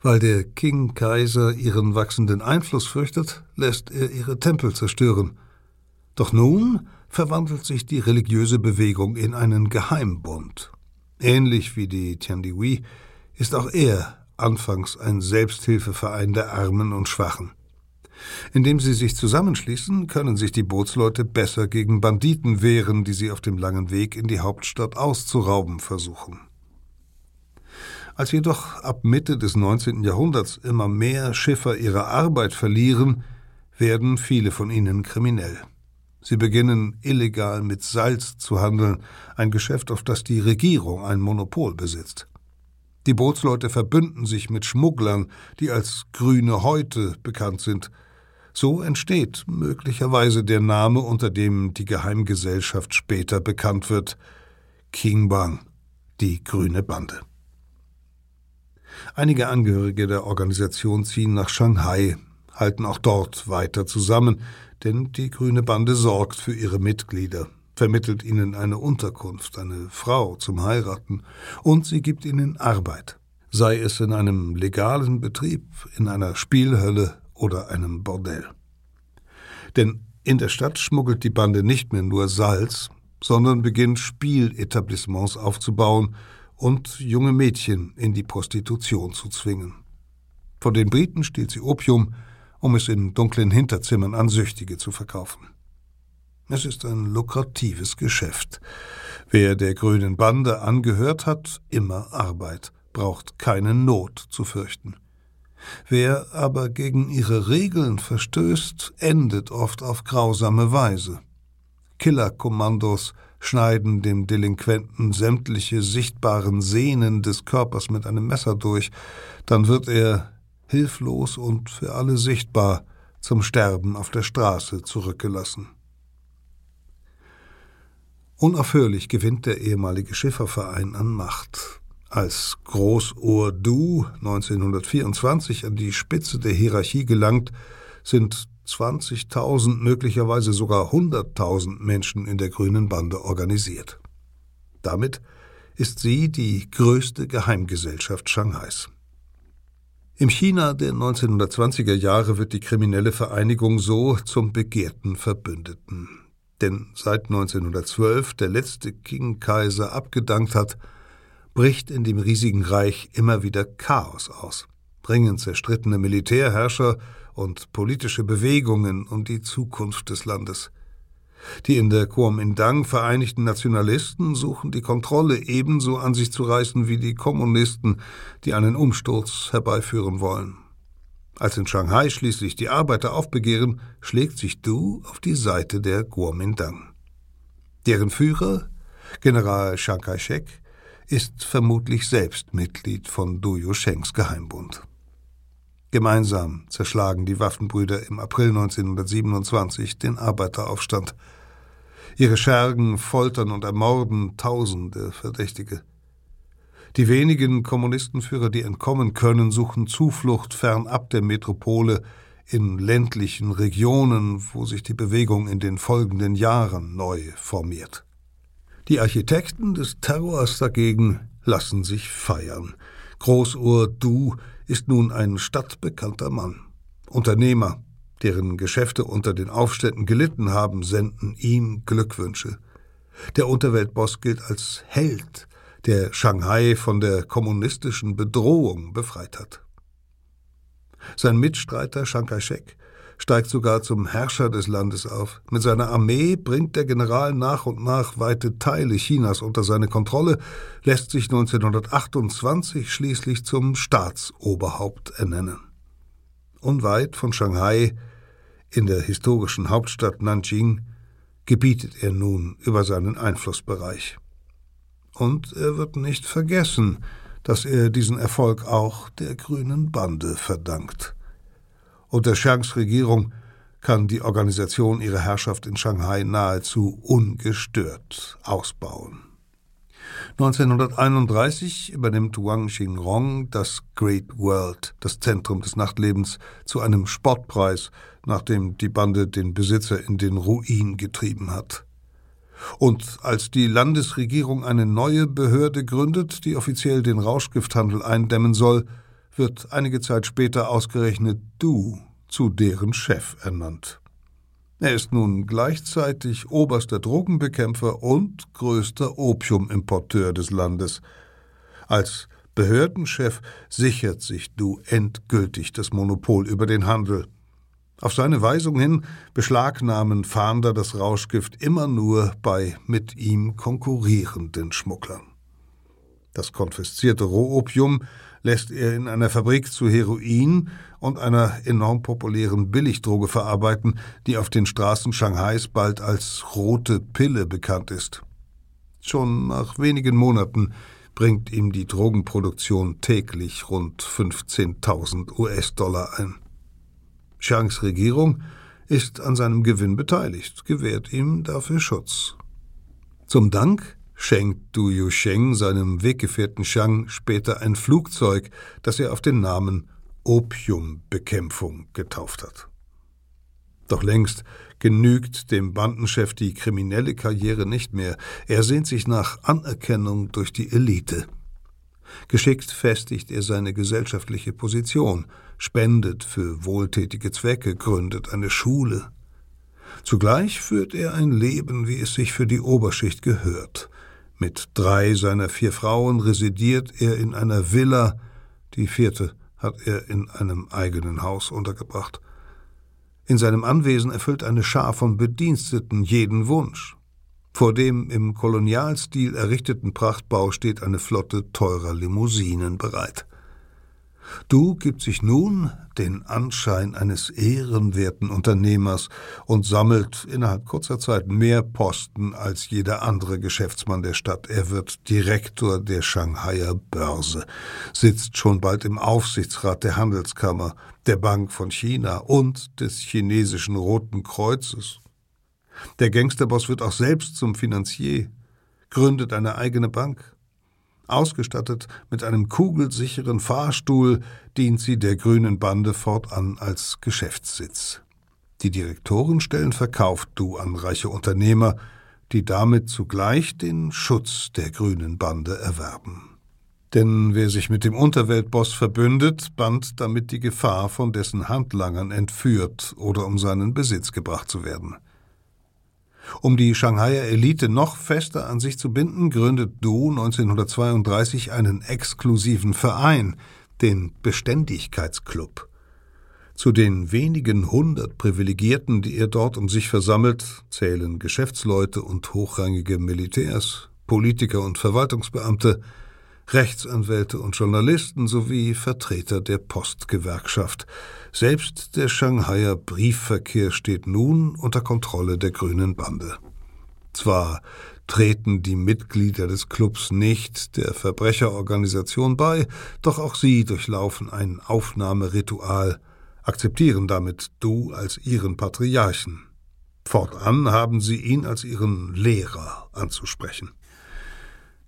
B: weil der King-Kaiser ihren wachsenden Einfluss fürchtet, lässt er ihre Tempel zerstören. Doch nun verwandelt sich die religiöse Bewegung in einen Geheimbund. Ähnlich wie die Tiandihui ist auch er anfangs ein Selbsthilfeverein der Armen und Schwachen. Indem sie sich zusammenschließen, können sich die Bootsleute besser gegen Banditen wehren, die sie auf dem langen Weg in die Hauptstadt auszurauben versuchen. Als jedoch ab Mitte des 19. Jahrhunderts immer mehr Schiffer ihre Arbeit verlieren, werden viele von ihnen kriminell. Sie beginnen illegal mit Salz zu handeln, ein Geschäft, auf das die Regierung ein Monopol besitzt. Die Bootsleute verbünden sich mit Schmugglern, die als grüne Häute bekannt sind. So entsteht möglicherweise der Name, unter dem die Geheimgesellschaft später bekannt wird King Bang, die grüne Bande. Einige Angehörige der Organisation ziehen nach Shanghai, halten auch dort weiter zusammen, denn die Grüne Bande sorgt für ihre Mitglieder, vermittelt ihnen eine Unterkunft, eine Frau zum Heiraten und sie gibt ihnen Arbeit, sei es in einem legalen Betrieb, in einer Spielhölle oder einem Bordell. Denn in der Stadt schmuggelt die Bande nicht mehr nur Salz, sondern beginnt Spieletablissements aufzubauen, und junge Mädchen in die Prostitution zu zwingen. Von den Briten stiehlt sie Opium, um es in dunklen Hinterzimmern an Süchtige zu verkaufen. Es ist ein lukratives Geschäft. Wer der grünen Bande angehört hat, immer Arbeit, braucht keine Not zu fürchten. Wer aber gegen ihre Regeln verstößt, endet oft auf grausame Weise. Killerkommandos schneiden dem Delinquenten sämtliche sichtbaren Sehnen des Körpers mit einem Messer durch, dann wird er hilflos und für alle sichtbar zum Sterben auf der Straße zurückgelassen. Unaufhörlich gewinnt der ehemalige Schifferverein an Macht. Als Großohr Du 1924 an die Spitze der Hierarchie gelangt, sind 20.000, möglicherweise sogar 100.000 Menschen in der grünen Bande organisiert. Damit ist sie die größte Geheimgesellschaft Shanghais. Im China der 1920er Jahre wird die kriminelle Vereinigung so zum begehrten Verbündeten. Denn seit 1912 der letzte Qing-Kaiser abgedankt hat, bricht in dem riesigen Reich immer wieder Chaos aus, bringen zerstrittene Militärherrscher und politische Bewegungen um die Zukunft des Landes. Die in der Kuomintang vereinigten Nationalisten suchen die Kontrolle ebenso an sich zu reißen wie die Kommunisten, die einen Umsturz herbeiführen wollen. Als in Shanghai schließlich die Arbeiter aufbegehren, schlägt sich Du auf die Seite der Kuomintang. Deren Führer, General Chiang Kai-shek, ist vermutlich selbst Mitglied von Du Yushengs Geheimbund. Gemeinsam zerschlagen die Waffenbrüder im April 1927 den Arbeiteraufstand. Ihre Schergen foltern und ermorden Tausende Verdächtige. Die wenigen Kommunistenführer, die entkommen können, suchen Zuflucht fernab der Metropole in ländlichen Regionen, wo sich die Bewegung in den folgenden Jahren neu formiert. Die Architekten des Terrors dagegen lassen sich feiern. Großohr Du ist nun ein stadtbekannter Mann. Unternehmer, deren Geschäfte unter den Aufständen gelitten haben, senden ihm Glückwünsche. Der Unterweltboss gilt als Held, der Shanghai von der kommunistischen Bedrohung befreit hat. Sein Mitstreiter Chiang Kai-shek steigt sogar zum Herrscher des Landes auf. Mit seiner Armee bringt der General nach und nach weite Teile Chinas unter seine Kontrolle, lässt sich 1928 schließlich zum Staatsoberhaupt ernennen. Unweit von Shanghai, in der historischen Hauptstadt Nanjing, gebietet er nun über seinen Einflussbereich. Und er wird nicht vergessen, dass er diesen Erfolg auch der grünen Bande verdankt. Unter Chiangs Regierung kann die Organisation ihre Herrschaft in Shanghai nahezu ungestört ausbauen. 1931 übernimmt Wang Xingrong das Great World, das Zentrum des Nachtlebens, zu einem Sportpreis, nachdem die Bande den Besitzer in den Ruin getrieben hat. Und als die Landesregierung eine neue Behörde gründet, die offiziell den Rauschgifthandel eindämmen soll, wird einige Zeit später ausgerechnet Du zu deren Chef ernannt. Er ist nun gleichzeitig oberster Drogenbekämpfer und größter Opiumimporteur des Landes. Als Behördenchef sichert sich Du endgültig das Monopol über den Handel. Auf seine Weisung hin beschlagnahmen Fahnder das Rauschgift immer nur bei mit ihm konkurrierenden Schmugglern. Das konfiszierte Rohopium lässt er in einer Fabrik zu Heroin und einer enorm populären Billigdroge verarbeiten, die auf den Straßen Shanghais bald als rote Pille bekannt ist. Schon nach wenigen Monaten bringt ihm die Drogenproduktion täglich rund 15.000 US-Dollar ein. Chiangs Regierung ist an seinem Gewinn beteiligt, gewährt ihm dafür Schutz. Zum Dank schenkt Du Yusheng seinem Weggefährten Shang später ein Flugzeug, das er auf den Namen Opiumbekämpfung getauft hat. Doch längst genügt dem Bandenchef die kriminelle Karriere nicht mehr. Er sehnt sich nach Anerkennung durch die Elite. Geschickt festigt er seine gesellschaftliche Position, spendet für wohltätige Zwecke, gründet eine Schule. Zugleich führt er ein Leben, wie es sich für die Oberschicht gehört. Mit drei seiner vier Frauen residiert er in einer Villa, die vierte hat er in einem eigenen Haus untergebracht. In seinem Anwesen erfüllt eine Schar von Bediensteten jeden Wunsch. Vor dem im Kolonialstil errichteten Prachtbau steht eine Flotte teurer Limousinen bereit. Du gibt sich nun den Anschein eines ehrenwerten Unternehmers und sammelt innerhalb kurzer Zeit mehr Posten als jeder andere Geschäftsmann der Stadt. Er wird Direktor der Shanghaier Börse, sitzt schon bald im Aufsichtsrat der Handelskammer, der Bank von China und des chinesischen Roten Kreuzes. Der Gangsterboss wird auch selbst zum Finanzier, gründet eine eigene Bank, Ausgestattet mit einem kugelsicheren Fahrstuhl dient sie der grünen Bande fortan als Geschäftssitz. Die Direktorenstellen verkauft Du an reiche Unternehmer, die damit zugleich den Schutz der grünen Bande erwerben. Denn wer sich mit dem Unterweltboss verbündet, band damit die Gefahr, von dessen Handlangern entführt oder um seinen Besitz gebracht zu werden. Um die Shanghaier Elite noch fester an sich zu binden, gründet Du 1932 einen exklusiven Verein, den Beständigkeitsclub. Zu den wenigen hundert Privilegierten, die er dort um sich versammelt, zählen Geschäftsleute und hochrangige Militärs, Politiker und Verwaltungsbeamte, Rechtsanwälte und Journalisten sowie Vertreter der Postgewerkschaft. Selbst der Shanghaier Briefverkehr steht nun unter Kontrolle der Grünen Bande. Zwar treten die Mitglieder des Clubs nicht der Verbrecherorganisation bei, doch auch sie durchlaufen ein Aufnahmeritual, akzeptieren damit Du als ihren Patriarchen. Fortan haben sie ihn als ihren Lehrer anzusprechen.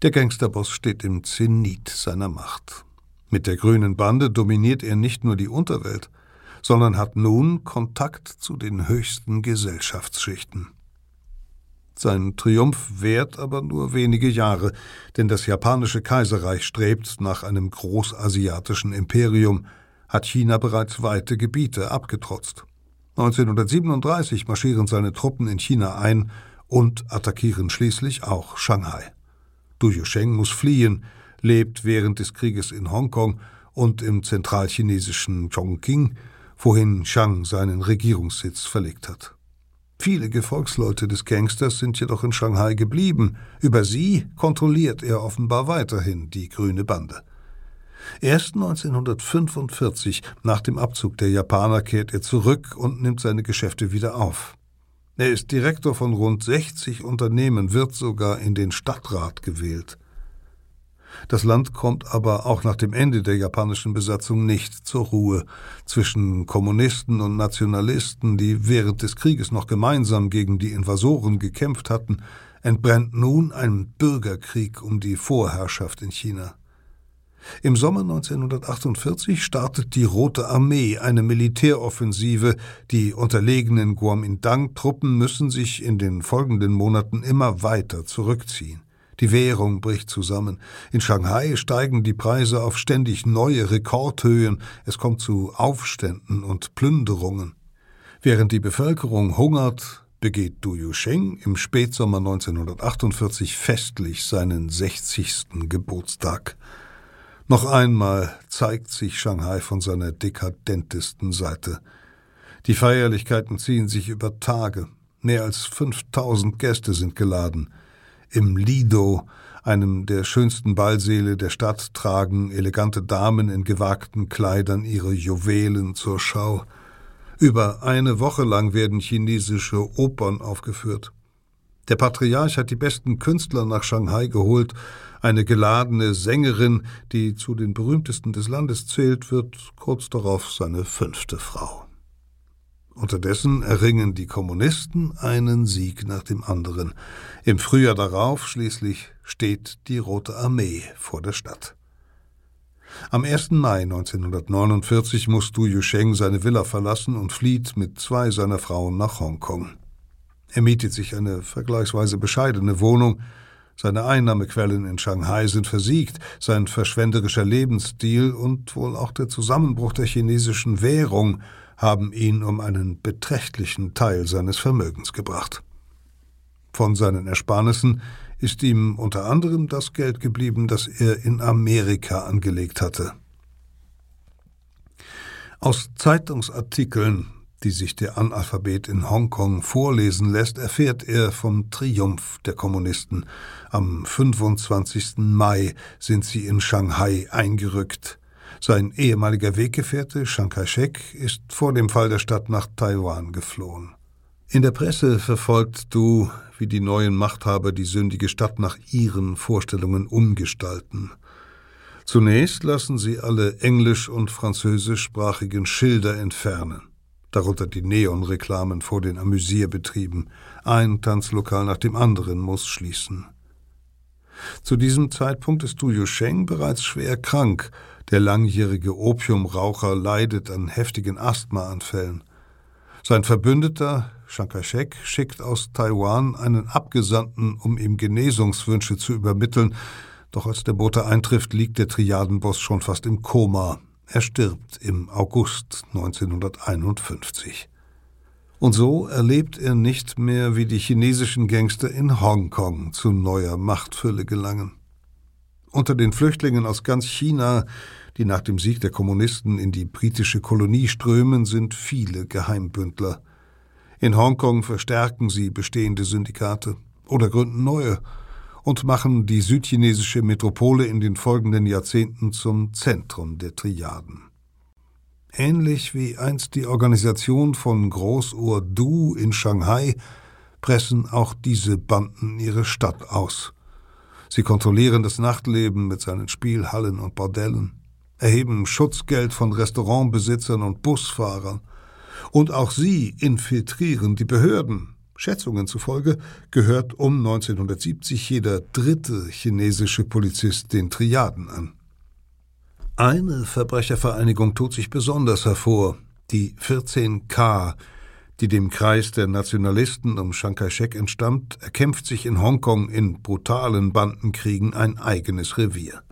B: Der Gangsterboss steht im Zenit seiner Macht. Mit der grünen Bande dominiert er nicht nur die Unterwelt, sondern hat nun Kontakt zu den höchsten Gesellschaftsschichten. Sein Triumph währt aber nur wenige Jahre, denn das japanische Kaiserreich strebt nach einem großasiatischen Imperium, hat China bereits weite Gebiete abgetrotzt. 1937 marschieren seine Truppen in China ein und attackieren schließlich auch Shanghai. Du Yusheng muss fliehen, lebt während des Krieges in Hongkong und im zentralchinesischen Chongqing, wohin Shang seinen Regierungssitz verlegt hat. Viele Gefolgsleute des Gangsters sind jedoch in Shanghai geblieben. Über sie kontrolliert er offenbar weiterhin die grüne Bande. Erst 1945, nach dem Abzug der Japaner, kehrt er zurück und nimmt seine Geschäfte wieder auf. Er ist Direktor von rund 60 Unternehmen, wird sogar in den Stadtrat gewählt. Das Land kommt aber auch nach dem Ende der japanischen Besatzung nicht zur Ruhe. Zwischen Kommunisten und Nationalisten, die während des Krieges noch gemeinsam gegen die Invasoren gekämpft hatten, entbrennt nun ein Bürgerkrieg um die Vorherrschaft in China. Im Sommer 1948 startet die Rote Armee eine Militäroffensive. Die unterlegenen Kuomintang-Truppen müssen sich in den folgenden Monaten immer weiter zurückziehen. Die Währung bricht zusammen. In Shanghai steigen die Preise auf ständig neue Rekordhöhen. Es kommt zu Aufständen und Plünderungen. Während die Bevölkerung hungert, begeht Du Yusheng im Spätsommer 1948 festlich seinen 60. Geburtstag. Noch einmal zeigt sich Shanghai von seiner dekadentesten Seite. Die Feierlichkeiten ziehen sich über Tage. Mehr als 5000 Gäste sind geladen. Im Lido, einem der schönsten Ballsäle der Stadt, tragen elegante Damen in gewagten Kleidern ihre Juwelen zur Schau. Über eine Woche lang werden chinesische Opern aufgeführt. Der Patriarch hat die besten Künstler nach Shanghai geholt. Eine geladene Sängerin, die zu den berühmtesten des Landes zählt, wird kurz darauf seine fünfte Frau. Unterdessen erringen die Kommunisten einen Sieg nach dem anderen. Im Frühjahr darauf schließlich steht die Rote Armee vor der Stadt. Am 1. Mai 1949 muss Du Yusheng seine Villa verlassen und flieht mit zwei seiner Frauen nach Hongkong. Er mietet sich eine vergleichsweise bescheidene Wohnung. Seine Einnahmequellen in Shanghai sind versiegt, sein verschwenderischer Lebensstil und wohl auch der Zusammenbruch der chinesischen Währung haben ihn um einen beträchtlichen Teil seines Vermögens gebracht. Von seinen Ersparnissen ist ihm unter anderem das Geld geblieben, das er in Amerika angelegt hatte. Aus Zeitungsartikeln die sich der Analphabet in Hongkong vorlesen lässt, erfährt er vom Triumph der Kommunisten. Am 25. Mai sind sie in Shanghai eingerückt. Sein ehemaliger Weggefährte Chiang Kai-shek ist vor dem Fall der Stadt nach Taiwan geflohen. In der Presse verfolgt du, wie die neuen Machthaber die sündige Stadt nach ihren Vorstellungen umgestalten. Zunächst lassen sie alle englisch- und französischsprachigen Schilder entfernen, darunter die Neonreklamen vor den Amüsierbetrieben. Ein Tanzlokal nach dem anderen muss schließen. Zu diesem Zeitpunkt ist Du Yusheng bereits schwer krank. Der langjährige Opiumraucher leidet an heftigen Asthmaanfällen. Sein Verbündeter, Chiang Kai-shek, schickt aus Taiwan einen Abgesandten, um ihm Genesungswünsche zu übermitteln, doch als der Bote eintrifft, liegt der Triadenboss schon fast im Koma. Er stirbt im August 1951. Und so erlebt er nicht mehr, wie die chinesischen Gangster in Hongkong zu neuer Machtfülle gelangen. Unter den Flüchtlingen aus ganz China die nach dem Sieg der Kommunisten in die britische Kolonie strömen, sind viele Geheimbündler. In Hongkong verstärken sie bestehende Syndikate oder gründen neue und machen die südchinesische Metropole in den folgenden Jahrzehnten zum Zentrum der Triaden. Ähnlich wie einst die Organisation von Großohr Du in Shanghai pressen auch diese Banden ihre Stadt aus. Sie kontrollieren das Nachtleben mit seinen Spielhallen und Bordellen erheben Schutzgeld von Restaurantbesitzern und Busfahrern. Und auch sie infiltrieren die Behörden. Schätzungen zufolge gehört um 1970 jeder dritte chinesische Polizist den Triaden an. Eine Verbrechervereinigung tut sich besonders hervor, die 14K, die dem Kreis der Nationalisten um Chiang Kai-shek entstammt, erkämpft sich in Hongkong in brutalen Bandenkriegen ein eigenes Revier.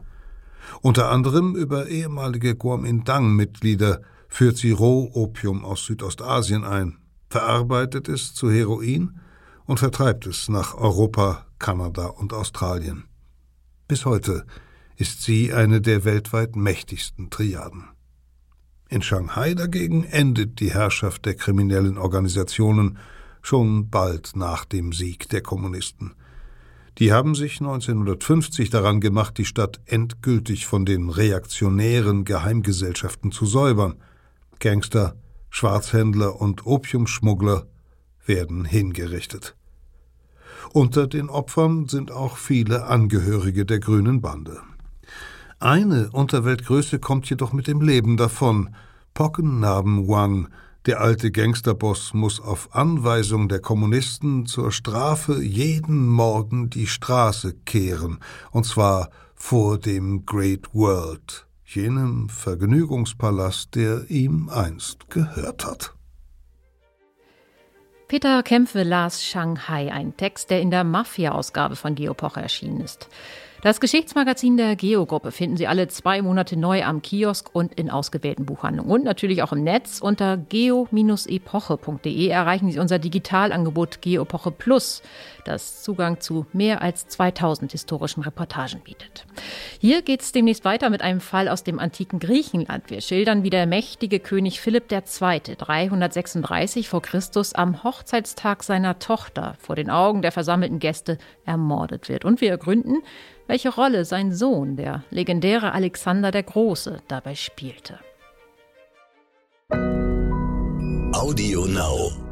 B: Unter anderem über ehemalige Kuomintang-Mitglieder führt sie Rohopium aus Südostasien ein, verarbeitet es zu Heroin und vertreibt es nach Europa, Kanada und Australien. Bis heute ist sie eine der weltweit mächtigsten Triaden. In Shanghai dagegen endet die Herrschaft der kriminellen Organisationen schon bald nach dem Sieg der Kommunisten – die haben sich 1950 daran gemacht, die Stadt endgültig von den reaktionären Geheimgesellschaften zu säubern. Gangster, Schwarzhändler und Opiumschmuggler werden hingerichtet. Unter den Opfern sind auch viele Angehörige der grünen Bande. Eine Unterweltgröße kommt jedoch mit dem Leben davon. Pockennarben Wang, der alte Gangsterboss muss auf Anweisung der Kommunisten zur Strafe jeden Morgen die Straße kehren, und zwar vor dem Great World, jenem Vergnügungspalast, der ihm einst gehört hat.
C: Peter Kämpfe las Shanghai, ein Text, der in der Mafia-Ausgabe von Geopoche erschienen ist. Das Geschichtsmagazin der Geo-Gruppe finden Sie alle zwei Monate neu am Kiosk und in ausgewählten Buchhandlungen. Und natürlich auch im Netz unter geo-epoche.de erreichen Sie unser Digitalangebot Geo-Epoche Plus, das Zugang zu mehr als 2000 historischen Reportagen bietet. Hier geht es demnächst weiter mit einem Fall aus dem antiken Griechenland. Wir schildern, wie der mächtige König Philipp II. 336 vor Christus am Hochzeitstag seiner Tochter vor den Augen der versammelten Gäste ermordet wird. Und wir ergründen, welche Rolle sein Sohn, der legendäre Alexander der Große, dabei spielte.
A: Audio Now.